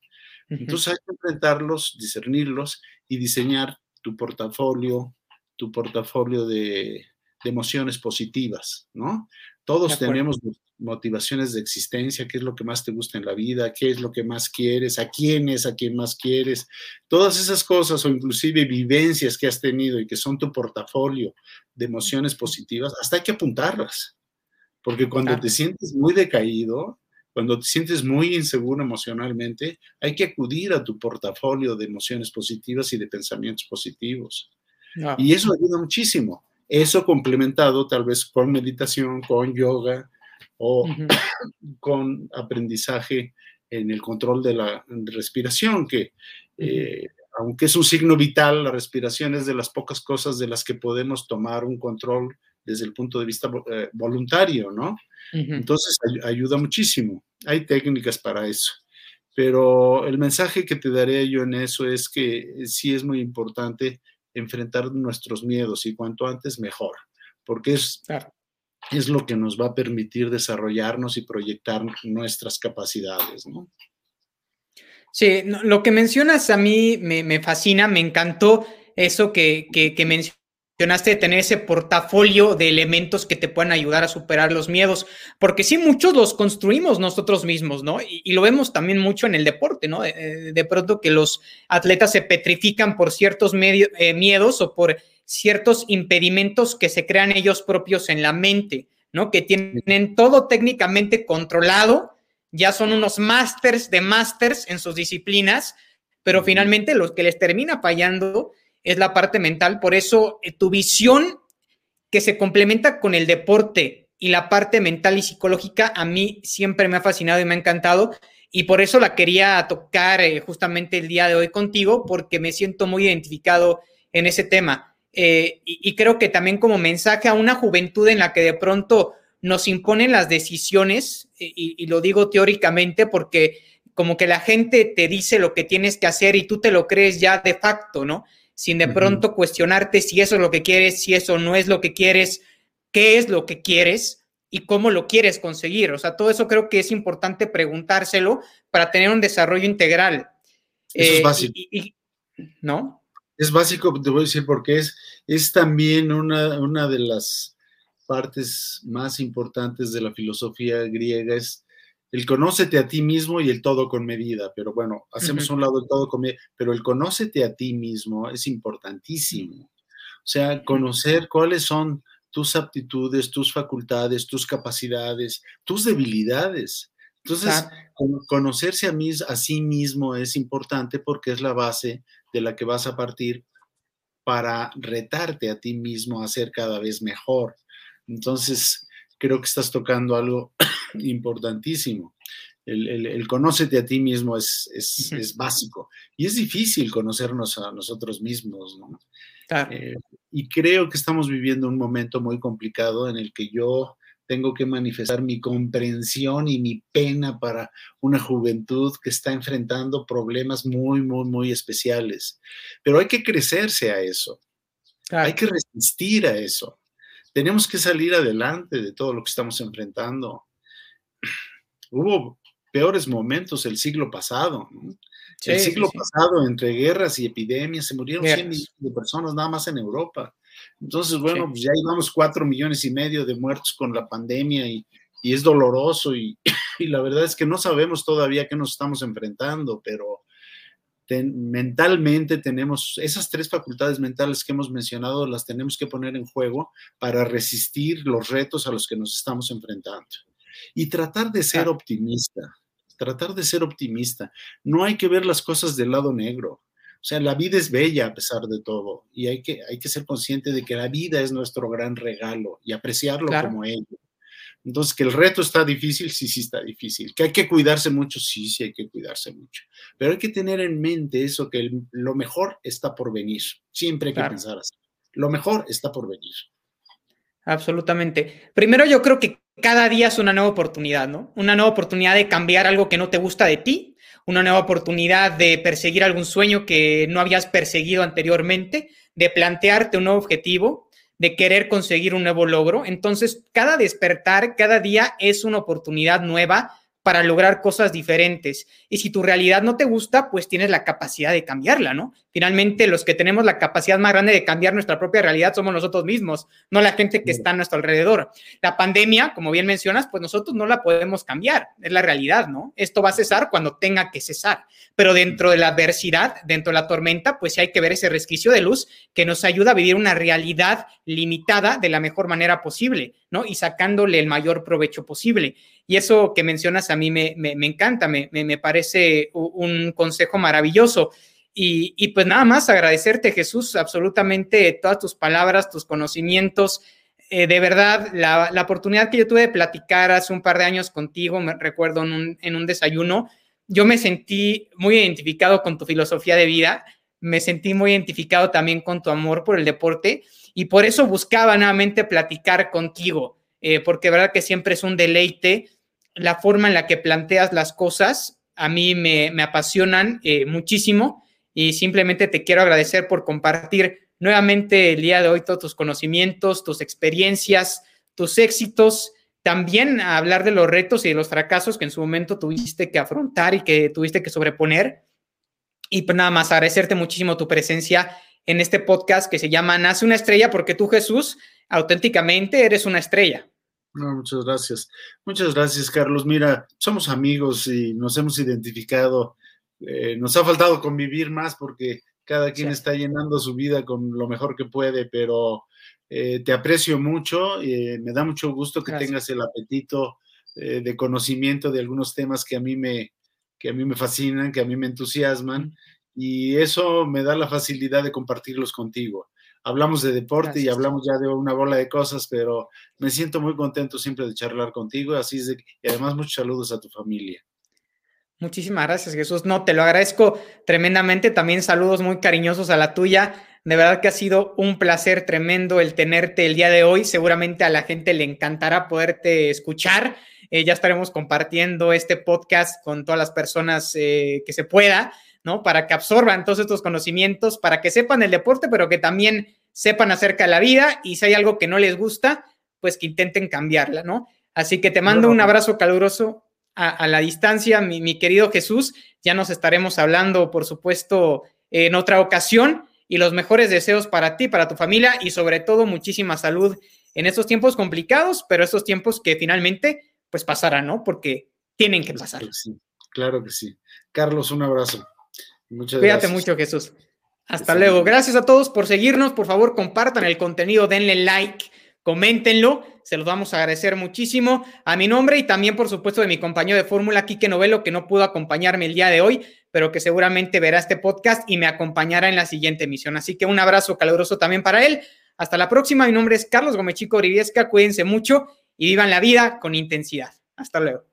Entonces hay que enfrentarlos, discernirlos y diseñar tu portafolio, tu portafolio de, emociones positivas, ¿no? Todos tenemos motivaciones de existencia, qué es lo que más te gusta en la vida, qué es lo que más quieres, a quién es a quién más quieres. Todas esas cosas o inclusive vivencias que has tenido y que son tu portafolio de emociones positivas, hasta hay que apuntarlas. Porque cuando te sientes muy decaído, cuando te sientes muy inseguro emocionalmente, hay que acudir a tu portafolio de emociones positivas y de pensamientos positivos. Y eso ayuda muchísimo. Eso complementado tal vez con meditación, con yoga o con aprendizaje en el control de la respiración, que eh, aunque es un signo vital, la respiración es de las pocas cosas de las que podemos tomar un control desde el punto de vista eh, voluntario, ¿no? Entonces ayuda muchísimo. Hay técnicas para eso. Pero el mensaje que te daré yo en eso es que sí es muy importante enfrentar nuestros miedos y cuanto antes mejor, porque es, es lo que nos va a permitir desarrollarnos y proyectar nuestras capacidades, ¿no? Sí, lo que mencionas a mí me, fascina, me encantó eso que, que, que mencionaste de tener ese portafolio de elementos que te puedan ayudar a superar los miedos, porque sí, muchos los construimos nosotros mismos, ¿no? Y, lo vemos también mucho en el deporte, ¿no? De, pronto que los atletas se petrifican por ciertos eh, miedos o por ciertos impedimentos que se crean ellos propios en la mente, ¿no? Que tienen todo técnicamente controlado, ya son unos masters de masters en sus disciplinas, pero finalmente los que les termina fallando es la parte mental. Por eso eh, tu visión que se complementa con el deporte y la parte mental y psicológica a mí siempre me ha fascinado y me ha encantado. Y por eso la quería tocar eh, justamente el día de hoy contigo, porque me siento muy identificado en ese tema. Eh, y, creo que también como mensaje a una juventud en la que de pronto nos imponen las decisiones, y lo digo teóricamente porque como que la gente te dice lo que tienes que hacer y tú te lo crees ya de facto, ¿no? Sin de pronto cuestionarte si eso es lo que quieres, si eso no es lo que quieres, qué es lo que quieres y cómo lo quieres conseguir. O sea, todo eso creo que es importante preguntárselo para tener un desarrollo integral. Eso es eh, básico. ¿No? Es básico, te voy a decir, porque es, es también una, una de las partes más importantes de la filosofía griega, es el conócete a ti mismo y el todo con medida, pero bueno, hacemos un lado el todo con medida, pero el conócete a ti mismo es importantísimo. O sea, conocer cuáles son tus aptitudes, tus facultades, tus capacidades, tus debilidades. Entonces, conocerse a, mí, a sí mismo es importante porque es la base de la que vas a partir para retarte a ti mismo a ser cada vez mejor. Entonces, creo que estás tocando algo importantísimo. El, conócete a ti mismo es, es, básico y es difícil conocernos a nosotros mismos, ¿no? Eh, y creo que estamos viviendo un momento muy complicado en el que yo tengo que manifestar mi comprensión y mi pena para una juventud que está enfrentando problemas muy, muy, muy especiales. Pero hay que crecerse a eso. Hay que resistir a eso. Tenemos que salir adelante de todo lo que estamos enfrentando. Hubo peores momentos el siglo pasado. el siglo pasado, entre guerras y epidemias, se murieron 100 millones de personas nada más en Europa. Entonces, bueno, pues ya llevamos cuatro millones y medio de muertos con la pandemia y, es doloroso y, y, la verdad es que no sabemos todavía qué nos estamos enfrentando, pero mentalmente tenemos esas tres facultades mentales que hemos mencionado, las tenemos que poner en juego para resistir los retos a los que nos estamos enfrentando. Y tratar de ser optimista, tratar de ser optimista. No hay que ver las cosas del lado negro. O sea, la vida es bella a pesar de todo y hay que, hay que ser consciente de que la vida es nuestro gran regalo y apreciarlo como ello. Entonces, que el reto está difícil, sí, sí está difícil. Que hay que cuidarse mucho, sí, sí hay que cuidarse mucho. Pero hay que tener en mente eso, que lo mejor está por venir. Siempre hay que pensar así. Lo mejor está por venir. Absolutamente. Primero yo creo que cada día es una nueva oportunidad, ¿no? Una nueva oportunidad de cambiar algo que no te gusta de ti, una nueva oportunidad de perseguir algún sueño que no habías perseguido anteriormente, de plantearte un nuevo objetivo, de querer conseguir un nuevo logro. Entonces, cada despertar, cada día es una oportunidad nueva para lograr cosas diferentes. Y si tu realidad no te gusta, pues tienes la capacidad de cambiarla, ¿no? Finalmente, los que tenemos la capacidad más grande de cambiar nuestra propia realidad somos nosotros mismos, no la gente que está a nuestro alrededor. La pandemia, como bien mencionas, pues nosotros no la podemos cambiar, es la realidad, ¿no? Esto va a cesar cuando tenga que cesar, pero dentro de la adversidad, dentro de la tormenta, pues sí hay que ver ese resquicio de luz que nos ayuda a vivir una realidad limitada de la mejor manera posible, Y sacándole el mayor provecho posible. Y eso que mencionas a mí me, encanta, me, me, parece un consejo maravilloso. Y, pues nada más agradecerte, Jesús, absolutamente todas tus palabras, tus conocimientos. Eh, de verdad, la, oportunidad que yo tuve de platicar hace un par de años contigo, me recuerdo en un, en un desayuno, yo me sentí muy identificado con tu filosofía de vida, me sentí muy identificado también con tu amor por el deporte y por eso buscaba nuevamente platicar contigo, eh, porque verdad que siempre es un deleite la forma en la que planteas las cosas, a mí me, apasionan eh, muchísimo y simplemente te quiero agradecer por compartir nuevamente el día de hoy todos tus conocimientos, tus experiencias, tus éxitos, también hablar de los retos y de los fracasos que en su momento tuviste que afrontar y que tuviste que sobreponer. Y pues nada más agradecerte muchísimo tu presencia en este podcast que se llama Nace una estrella porque tú Jesús auténticamente eres una estrella. No, muchas gracias. Muchas gracias, Carlos. Mira, somos amigos y nos hemos identificado. Eh, nos ha faltado convivir más porque cada quien está llenando su vida con lo mejor que puede, pero eh, te aprecio mucho. y eh, me da mucho gusto que tengas el apetito de conocimiento de algunos temas que a mí me que a mí me fascinan, que a mí me entusiasman y eso me da la facilidad de compartirlos contigo hablamos de deporte y hablamos ya de una bola de cosas, pero me siento muy contento siempre de charlar contigo, así es de, y además muchos saludos a tu familia. Muchísimas gracias, Jesús. No, te lo agradezco tremendamente. También saludos muy cariñosos a la tuya. De verdad que ha sido un placer tremendo el tenerte el día de hoy. Seguramente a la gente le encantará poderte escuchar. Eh, ya estaremos compartiendo este podcast con todas las personas eh, que se pueda. ¿No? Para que absorban todos estos conocimientos, para que sepan el deporte, pero que también sepan acerca de la vida y si hay algo que no les gusta, pues que intenten cambiarla, ¿no? Así que te mando un abrazo caluroso a, la distancia, mi, querido Jesús. Ya nos estaremos hablando, por supuesto, en otra ocasión y los mejores deseos para ti, para tu familia y sobre todo muchísima salud en estos tiempos complicados, pero estos tiempos que finalmente pues pasarán, ¿no? Porque tienen que pasar. claro que sí. Carlos, un abrazo. Cuídate mucho, Jesús. Hasta luego. Gracias a todos por seguirnos. Por favor, compartan el contenido, denle like, coméntenlo. Se los vamos a agradecer muchísimo a mi nombre y también, por supuesto, de mi compañero de fórmula, Quique Novelo, que no pudo acompañarme el día de hoy, pero que seguramente verá este podcast y me acompañará en la siguiente emisión. Así que un abrazo caluroso también para él. Hasta la próxima. Mi nombre es Carlos Gomechico Riviesca. Cuídense mucho y vivan la vida con intensidad. Hasta luego.